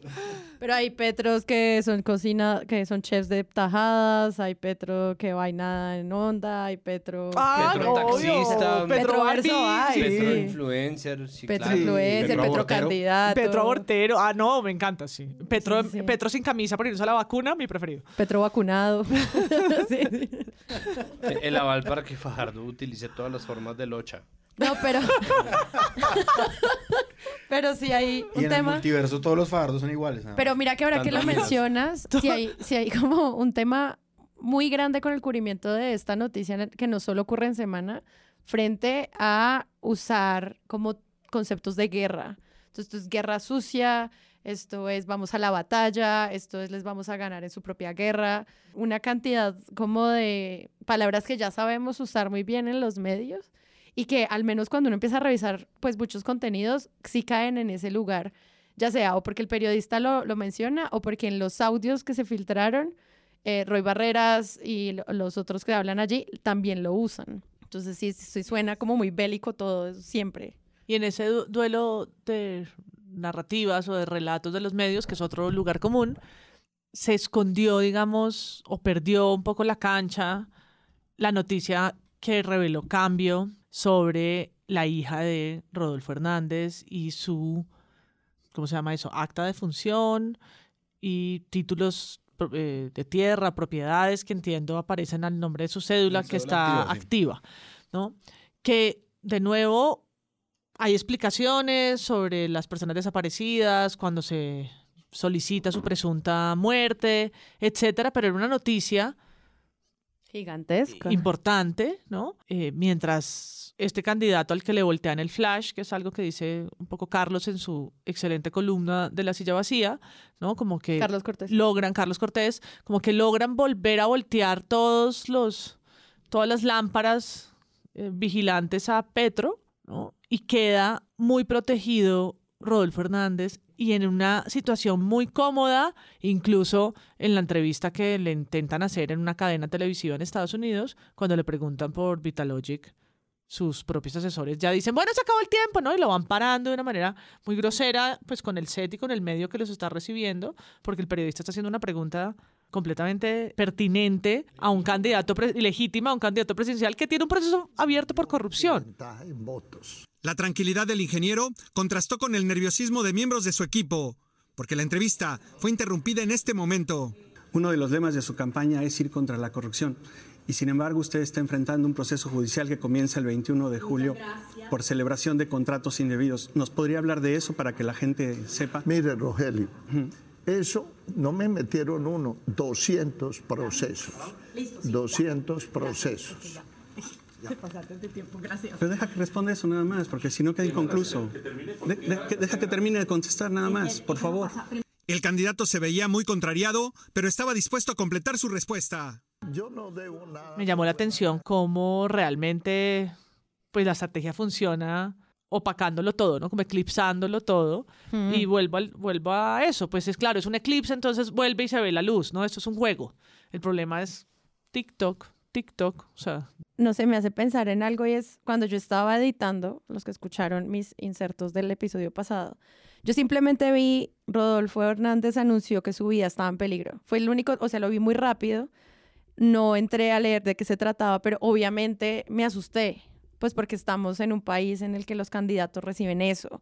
Pero hay Petros que son cocina, que son chefs de tajadas, hay Petro que vaina en onda, hay Petro. Ah, Petro taxista, Petroverso hay. Petro sí. influencer, sí, Petro claro. influencer, Petro Petro, candidato. Petro abortero. Ah, no, me encanta, sí. Petro, Sí, sí. Petro sin camisa por irse a la vacuna, mi preferido. Petro vacunado. Sí, sí. El aval para que Fajardo utilice todas las formas de locha. No, pero. pero sí hay Y un en el tema. multiverso todos los Fajardos son iguales. ¿no? Pero mira que ahora que lo mencionas, sí hay, sí hay como un tema muy grande con el cubrimiento de esta noticia en el- que no solo ocurre en semana, frente a usar como conceptos de guerra. Entonces, esto es guerra sucia, esto es vamos a la batalla, esto es les vamos a ganar en su propia guerra. Una cantidad como de palabras que ya sabemos usar muy bien en los medios y que al menos cuando uno empieza a revisar pues muchos contenidos, sí caen en ese lugar ya sea o porque el periodista lo, lo menciona o porque en los audios que se filtraron, eh, Roy Barreras y lo- los otros que hablan allí también lo usan. Entonces sí, sí suena como muy bélico todo, siempre. Y en ese du- duelo de narrativas o de relatos de los medios, que es otro lugar común, se escondió, digamos, o perdió un poco la cancha la noticia que reveló Cambio sobre la hija de Rodolfo Hernández y su, ¿cómo se llama eso? Acta de función y títulos eh, de tierra, propiedades que entiendo aparecen al nombre de su cédula que está activa, sí. activa, ¿no? Que de nuevo hay explicaciones sobre las personas desaparecidas, cuando se solicita su presunta muerte, etcétera, pero era una noticia Gigantesca. importante, ¿no? Eh, mientras este candidato al que le voltean el flash, que es algo que dice un poco Carlos en su excelente columna de la silla vacía, ¿no? Como que Carlos Cortés. logran, Carlos Cortés, como que logran volver a voltear todos los, todas las lámparas eh, vigilantes a Petro, ¿no? Y queda muy protegido Rodolfo Hernández y en una situación muy cómoda, incluso en la entrevista que le intentan hacer en una cadena televisiva en Estados Unidos, cuando le preguntan por Vitalogic, sus propios asesores ya dicen, bueno, se acabó el tiempo, ¿no? Y lo van parando de una manera muy grosera, pues con el set y con el medio que los está recibiendo, porque el periodista está haciendo una pregunta completamente pertinente a un candidato legítimo, a un candidato presidencial que tiene un proceso abierto por corrupción. La tranquilidad del ingeniero contrastó con el nerviosismo de miembros de su equipo, porque la entrevista fue interrumpida en este momento. Uno de los lemas de su campaña es ir contra la corrupción. Y sin embargo, usted está enfrentando un proceso judicial que comienza el 21 de julio por celebración de contratos indebidos. ¿Nos podría hablar de eso para que la gente sepa? Mire, Rogelio, eso no me metieron uno, 200 procesos. 200 procesos. Pero deja que responda eso nada más, porque si no queda inconcluso. De- de- deja que termine de contestar nada más, por favor. El candidato se veía muy contrariado, pero estaba dispuesto a completar su respuesta. Yo no debo nada. Me llamó la atención cómo realmente pues la estrategia funciona opacándolo todo, ¿no? Como eclipsándolo todo. Mm. Y vuelvo, al- vuelvo a eso. Pues es claro, es un eclipse, entonces vuelve y se ve la luz, ¿no? Esto es un juego. El problema es TikTok, TikTok, o sea, no sé, me hace pensar en algo y es cuando yo estaba editando, los que escucharon mis insertos del episodio pasado, yo simplemente vi Rodolfo Hernández anunció que su vida estaba en peligro. Fue el único, o sea, lo vi muy rápido, no entré a leer de qué se trataba, pero obviamente me asusté, pues porque estamos en un país en el que los candidatos reciben eso.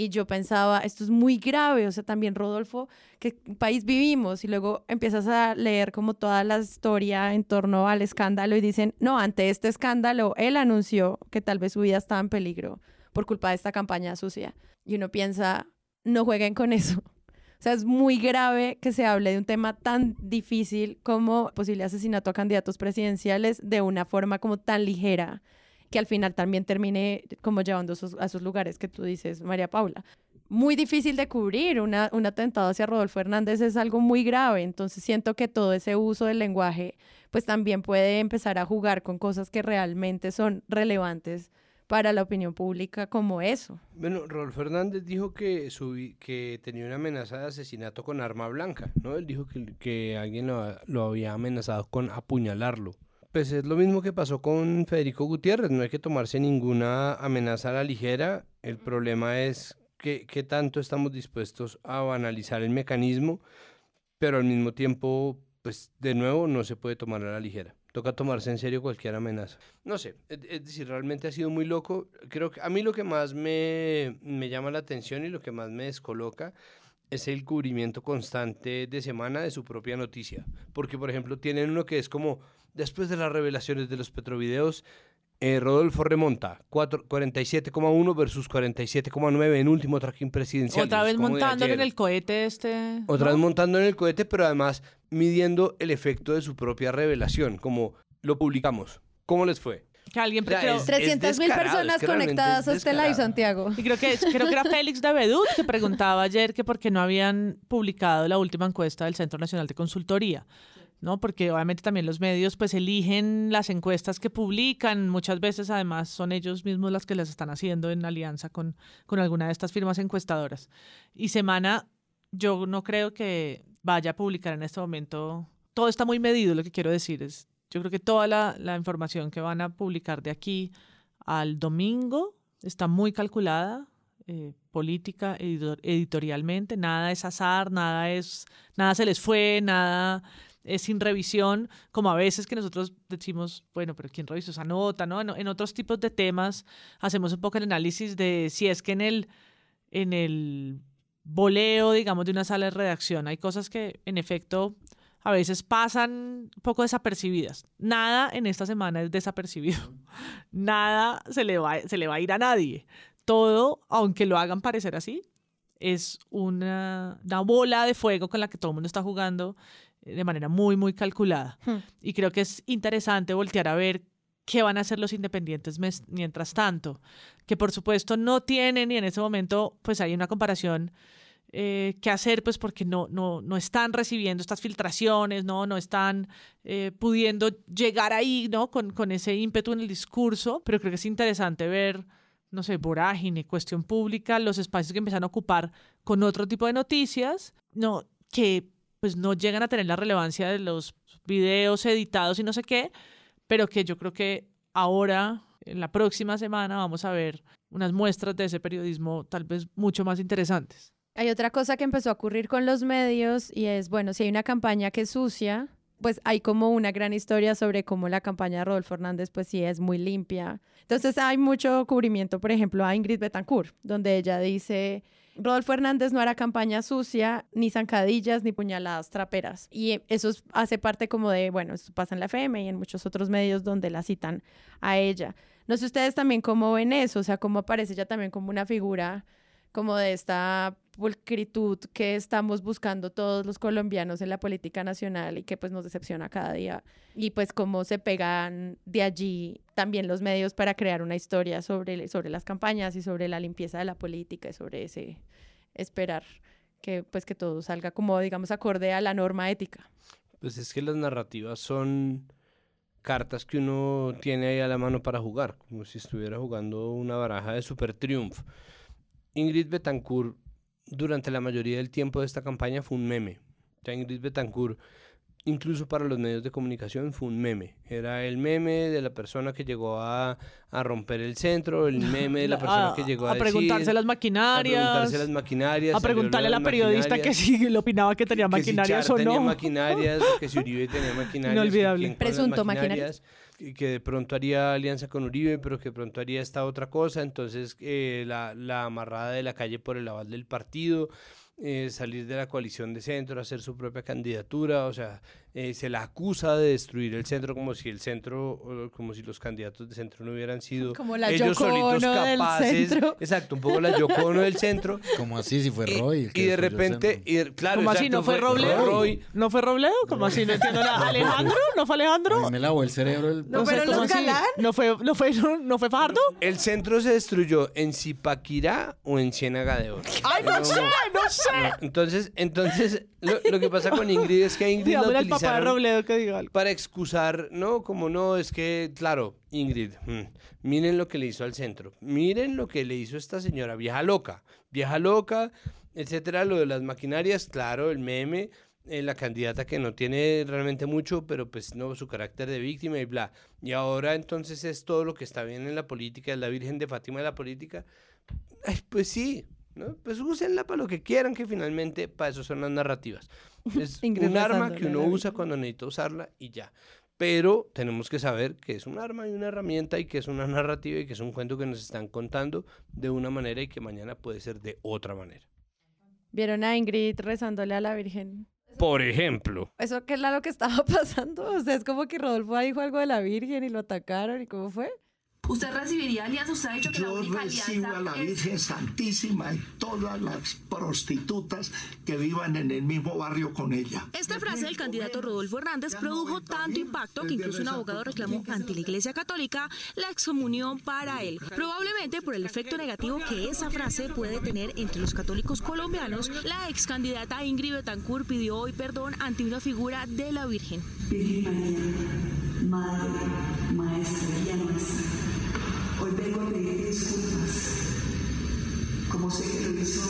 Y yo pensaba, esto es muy grave, o sea, también Rodolfo, ¿qué país vivimos? Y luego empiezas a leer como toda la historia en torno al escándalo y dicen, no, ante este escándalo, él anunció que tal vez su vida estaba en peligro por culpa de esta campaña sucia. Y uno piensa, no jueguen con eso. O sea, es muy grave que se hable de un tema tan difícil como posible asesinato a candidatos presidenciales de una forma como tan ligera que al final también termine como llevando a esos lugares que tú dices, María Paula. Muy difícil de cubrir. Un atentado hacia Rodolfo Hernández es algo muy grave. Entonces siento que todo ese uso del lenguaje pues también puede empezar a jugar con cosas que realmente son relevantes para la opinión pública como eso. Bueno, Rodolfo Hernández dijo que, tenía una amenaza de asesinato con arma blanca, ¿no? Él dijo que, alguien lo había amenazado con apuñalarlo. Pues es lo mismo que pasó con Federico Gutiérrez, no hay que tomarse ninguna amenaza a la ligera, el problema es que, qué tanto estamos dispuestos a banalizar el mecanismo, pero al mismo tiempo, pues de nuevo no se puede tomar a la ligera. Toca tomarse en serio cualquier amenaza. No sé, es, es decir, realmente ha sido muy loco. Creo que a mí lo que más me, me llama la atención y lo que más me descoloca es el cubrimiento constante de semana de su propia noticia. Porque, por ejemplo, tienen uno que es como, después de las revelaciones de los petrovideos, eh, Rodolfo remonta cuatro- 47,1 versus 47,9 en último tracking presidencial. otra vez montándole en el cohete este... Otra ¿no? vez montando en el cohete, pero además midiendo el efecto de su propia revelación, como lo publicamos. ¿Cómo les fue? Que alguien O sea, creo- es- 300 mil personas es que realmente conectadas es a este live. Santiago. Y creo que, creo que era Félix Davedut que preguntaba ayer que por qué no habían publicado la última encuesta del Centro Nacional de Consultoría. ¿No? Porque obviamente también los medios pues eligen las encuestas que publican, muchas veces además son ellos mismos las que las están haciendo en alianza con, con alguna de estas firmas encuestadoras. Y Semana, yo no creo que vaya a publicar en este momento, todo está muy medido, lo que quiero decir es, yo creo que toda la, la información que van a publicar de aquí al domingo está muy calculada, eh, política, editor- editorialmente, nada es azar, nada es, nada se les fue, nada es sin revisión, como a veces que nosotros decimos, bueno, pero ¿quién revisó esa nota? ¿no? En, en otros tipos de temas hacemos un poco el análisis de si es que en el, en el voleo, digamos, de una sala de redacción hay cosas que en efecto a veces pasan un poco desapercibidas. Nada en esta semana es desapercibido. Nada se le va, se le va a ir a nadie. Todo, aunque lo hagan parecer así, es una, una bola de fuego con la que todo el mundo está jugando de manera muy, muy calculada. Hmm. Y creo que es interesante voltear a ver qué van a hacer los independientes mientras tanto, que por supuesto no tienen y en ese momento pues hay una comparación eh, que hacer pues porque no, no, no están recibiendo estas filtraciones, no, no están eh, pudiendo llegar ahí ¿no? con, con ese ímpetu en el discurso, pero creo que es interesante ver no sé, vorágine, cuestión pública, los espacios que empiezan a ocupar con otro tipo de noticias, no, que pues no llegan a tener la relevancia de los videos editados y no sé qué, pero que yo creo que ahora en la próxima semana vamos a ver unas muestras de ese periodismo tal vez mucho más interesantes. Hay otra cosa que empezó a ocurrir con los medios y es, bueno, si hay una campaña que es sucia, pues hay como una gran historia sobre cómo la campaña de Rodolfo Hernández pues sí es muy limpia. Entonces hay mucho cubrimiento, por ejemplo, a Ingrid Betancourt, donde ella dice, Rodolfo Hernández no hará campaña sucia, ni zancadillas, ni puñaladas traperas. Y eso es- hace parte como de, bueno, esto pasa en la FM y en muchos otros medios donde la citan a ella. No sé ustedes también cómo ven eso, o sea, cómo aparece ella también como una figura como de esta pulcritud que estamos buscando todos los colombianos en la política nacional y que pues nos decepciona cada día. Y pues cómo se pegan de allí también los medios para crear una historia sobre, sobre las campañas y sobre la limpieza de la política y sobre ese esperar que pues que todo salga como digamos acorde a la norma ética. Pues es que las narrativas son cartas que uno tiene ahí a la mano para jugar, como si estuviera jugando una baraja de Super Triumph. Ingrid Betancourt, durante la mayoría del tiempo de esta campaña, fue un meme. Ingrid Betancourt, incluso para los medios de comunicación, fue un meme. Era el meme de la persona que llegó a, a romper el centro, el meme de la persona A- que llegó a, a preguntarse decir- las maquinarias. A preguntarse las maquinarias. A preguntarle a la periodista que maquinarias si le opinaba que tenía que si maquinarias o tenía no. maquinarias, o que si Uribe tenía maquinarias. Inolvidable. Presunto maquinarias. que- Que de pronto haría alianza con Uribe, pero que de pronto haría esta otra cosa. Entonces, eh, la, la amarrada de la calle por el aval del partido, eh, salir de la coalición de centro, hacer su propia candidatura. O sea, eh, se la acusa de destruir el centro como si el centro, como si los candidatos de centro no hubieran sido Como la ellos Yoko solitos Ono del capaces. centro. Exacto, un poco la Yoko Ono del centro. Como así, si fue Roy. Y de repente, y claro, ¿Cómo así? ¿No fue Robledo? Roy. ¿No fue Robledo? ¿Cómo así? No entiendo nada. ¿Alejandro? ¿No fue Alejandro? A mí me lavó el cerebro. El... ¿No. ¿No fue, no fue, no, fue Fajardo? El centro se destruyó en Zipaquirá o en Ciénaga de Oro. ¡Ay, no sé! ¡No sé! Entonces, entonces lo, lo que pasa con Ingrid es que Ingrid la Digámosle Robledo que diga algo. para excusar, no, como no, es que, claro, Ingrid, mm, miren lo que le hizo al centro, miren lo que le hizo esta señora, vieja loca, vieja loca, etcétera, lo de las maquinarias, claro, el meme, eh, la candidata que no tiene realmente mucho, pero pues no, su carácter de víctima y bla. Y ahora entonces es todo lo que está bien en la política, es la Virgen de Fátima de la política. Ay, pues sí, ¿no? Pues úsenla para lo que quieran, que finalmente para eso son las narrativas. Es un arma que uno usa cuando necesita usarla y ya. Pero tenemos que saber que es un arma y una herramienta y que es una narrativa y que es un cuento que nos están contando de una manera y que mañana puede ser de otra manera. ¿Vieron a Ingrid rezándole a la Virgen? Por ejemplo, ¿Eso qué es lo que estaba pasando? O sea, es como que Rodolfo dijo algo de la Virgen y lo atacaron y cómo fue. ¿Usted recibiría alianza? Usted ha dicho que la Yo única recibo alianza a la es- Virgen Santísima y todas las prostitutas que vivan en el mismo barrio con ella. Esta frase del candidato Rodolfo Hernández produjo tanto impacto que incluso un abogado reclamó ante la Iglesia Católica la excomunión para él. Probablemente por el efecto negativo que esa frase puede tener entre los católicos colombianos, la ex candidata Ingrid Betancourt pidió hoy perdón ante una figura de la Virgen. Virgen María, Madre, Maestra, Guía nuestra, hoy vengo a pedirte disculpas, como sé que lo hizo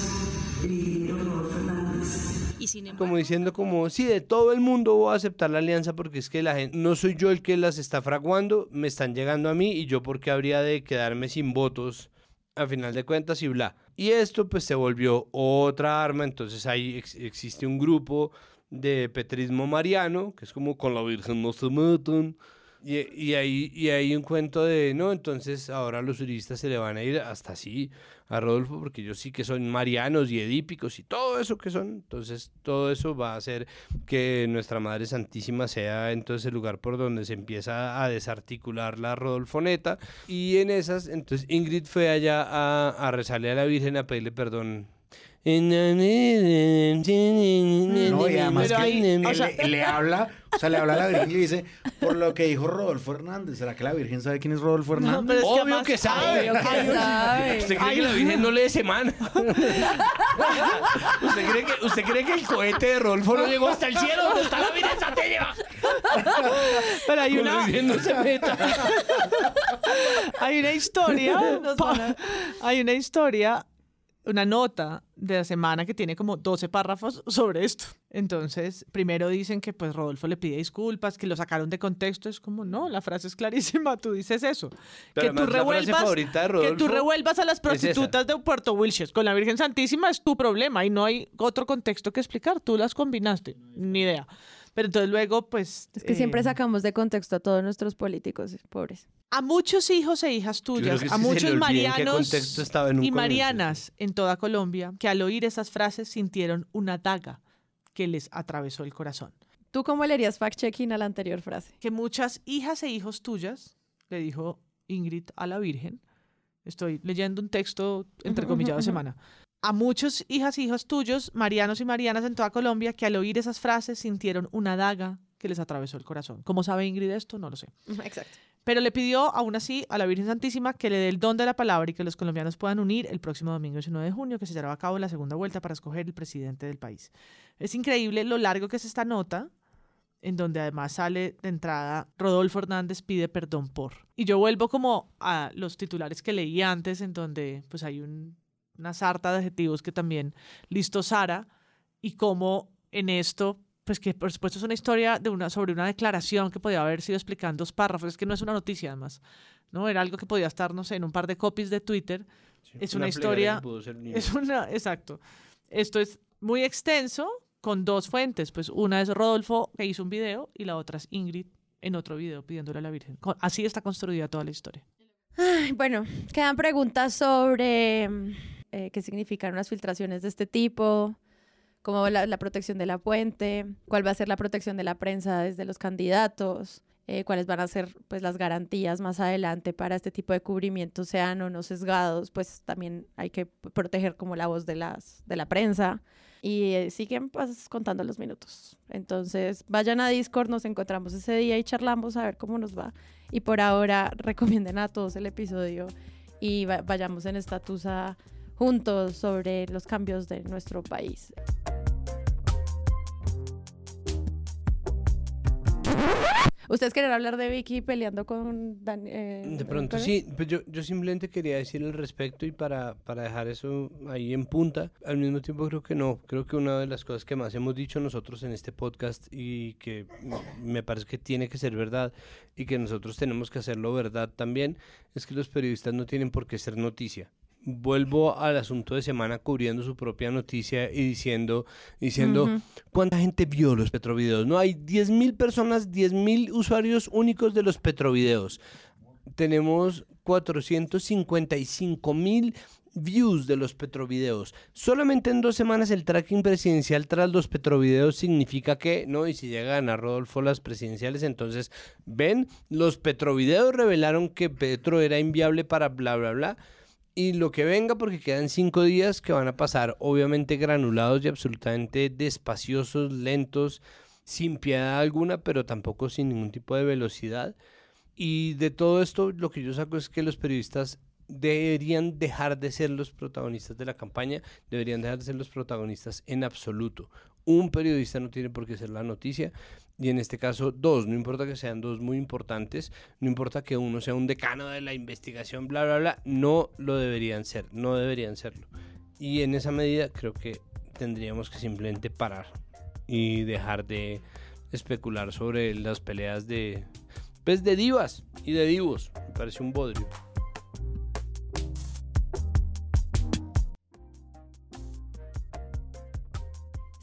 el ingeniero Rodolfo Hernández. Y sin embargo, como diciendo como, sí, de todo el mundo voy a aceptar la alianza porque es que la gente, no soy yo el que las está fraguando, me están llegando a mí y yo porque habría de quedarme sin votos a final de cuentas y bla. Y esto pues se volvió otra arma, entonces ahí ex- existe un grupo de petrismo mariano, que es como con la Virgen no se metan. Y, ahí, y hay un cuento de, no, entonces ahora los turistas se le van a ir hasta así a Rodolfo, porque ellos sí que son marianos y edípicos y todo eso que son. Entonces todo eso va a hacer que nuestra Madre Santísima sea entonces el lugar por donde se empieza a desarticular la Rodolfoneta. Y en esas, entonces Ingrid fue allá a, a rezarle a la Virgen a pedirle perdón. No, y además que ahí, él o sea- le, le habla, o sea, le habla a la Virgen y le dice, por lo que dijo Rodolfo Hernández, ¿será que la Virgen sabe quién es Rodolfo Hernández? pero es que Obvio además- que sabe. Obvio que sabe. ¿Usted cree Ay, que la no. Virgen no lee semana? ¿Usted cree, que, ¿Usted cree que el cohete de Rodolfo no llegó hasta el cielo donde está la Virgen Santísima? Pero hay una, no se meta. hay una historia. pa- hay una historia una nota de la semana que tiene como 12 párrafos sobre esto. Entonces, primero dicen que pues Rodolfo le pide disculpas, que lo sacaron de contexto. Es como, no, la frase es clarísima, tú dices eso. Pero que, tú revuelvas, que tú revuelvas a las es prostitutas de Puerto Wilches con la Virgen Santísima es tu problema y no hay otro contexto que explicar. Tú las combinaste, ni idea. Pero entonces luego, pues... Es que siempre eh, sacamos de contexto a todos nuestros políticos, pobres. a muchos hijos e hijas tuyas, a muchos marianos y comienzo. marianas en toda Colombia que al oír esas frases sintieron una daga que les atravesó el corazón. ¿Tú cómo le harías fact-checking a la anterior frase? Que muchas hijas e hijos tuyas, le dijo Ingrid a la Virgen, estoy leyendo un texto entrecomillado de semana, a muchos hijas e hijos tuyos, marianos y marianas en toda Colombia, que al oír esas frases sintieron una daga que les atravesó el corazón. ¿Cómo sabe Ingrid esto? No lo sé. Exacto. Pero le pidió aún así a la Virgen Santísima que le dé el don de la palabra y que los colombianos puedan unir el próximo domingo 19 de junio, que se llevará a cabo la segunda vuelta para escoger el presidente del país. Es increíble lo largo que es esta nota, en donde además sale de entrada Rodolfo Hernández pide perdón por. Y yo vuelvo como a los titulares que leí antes, en donde pues hay un- una sarta de adjetivos que también listo Sara, y cómo en esto pues que por supuesto es una historia de una, sobre una declaración que podía haber sido explicada en dos párrafos, es que no es una noticia además, ¿no? Era algo que podía estar, no sé, en un par de copies de Twitter. es una una, historia, es una, exacto. Esto es muy extenso con dos fuentes, pues una es Rodolfo que hizo un video y la otra es Ingrid en otro video pidiéndole a la Virgen. Así está construida toda la historia. Ay, bueno, quedan preguntas sobre eh, qué significan unas filtraciones de este tipo, cómo va la, la protección de la puente, cuál va a ser la protección de la prensa desde los candidatos, eh, cuáles van a ser pues las garantías más adelante para este tipo de cubrimientos sean o no sesgados, pues también hay que proteger como la voz de las de la prensa y eh, siguen pues, contando los minutos. Entonces, vayan a Discord, nos encontramos ese día y charlamos a ver cómo nos va. Y por ahora recomienden a todos el episodio y va- vayamos en estatusa juntos sobre los cambios de nuestro país. ¿Ustedes quieren hablar de Vicky peleando con Dan, eh, De pronto sí, pues yo, yo simplemente quería decir al respecto y para, para dejar eso ahí en punta, al mismo tiempo creo que no, creo que una de las cosas que más hemos dicho nosotros en este podcast y que me parece que tiene que ser verdad y que nosotros tenemos que hacerlo verdad también, es que los periodistas no tienen por qué ser noticia. Vuelvo al asunto de semana cubriendo su propia noticia y diciendo, diciendo. ¿cuánta gente vio los Petrovideos? No, hay 10.000 personas, 10.000 usuarios únicos de los Petrovideos tenemos 455 mil views de los petrovideos. Solamente en dos semanas el tracking presidencial tras los petrovideos significa que, ¿no? Y si llega a Rodolfo las presidenciales, entonces, ven, los petrovideos revelaron que Petro era inviable para bla, bla, bla. Y lo que venga, porque quedan cinco días que van a pasar, obviamente granulados y absolutamente despaciosos, lentos, sin piedad alguna, pero tampoco sin ningún tipo de velocidad. Y de todo esto, lo que yo saco es que los periodistas deberían dejar de ser los protagonistas de la campaña, deberían dejar de ser los protagonistas en absoluto. Un periodista no tiene por qué ser la noticia, y en este caso dos, no importa que sean dos muy importantes, no importa que uno sea un decano de la investigación, bla, bla, bla, no lo deberían ser, no deberían serlo. Y en esa medida creo que tendríamos que simplemente parar y dejar de especular sobre las peleas de pues de divas y de divos. Me parece un bodrio.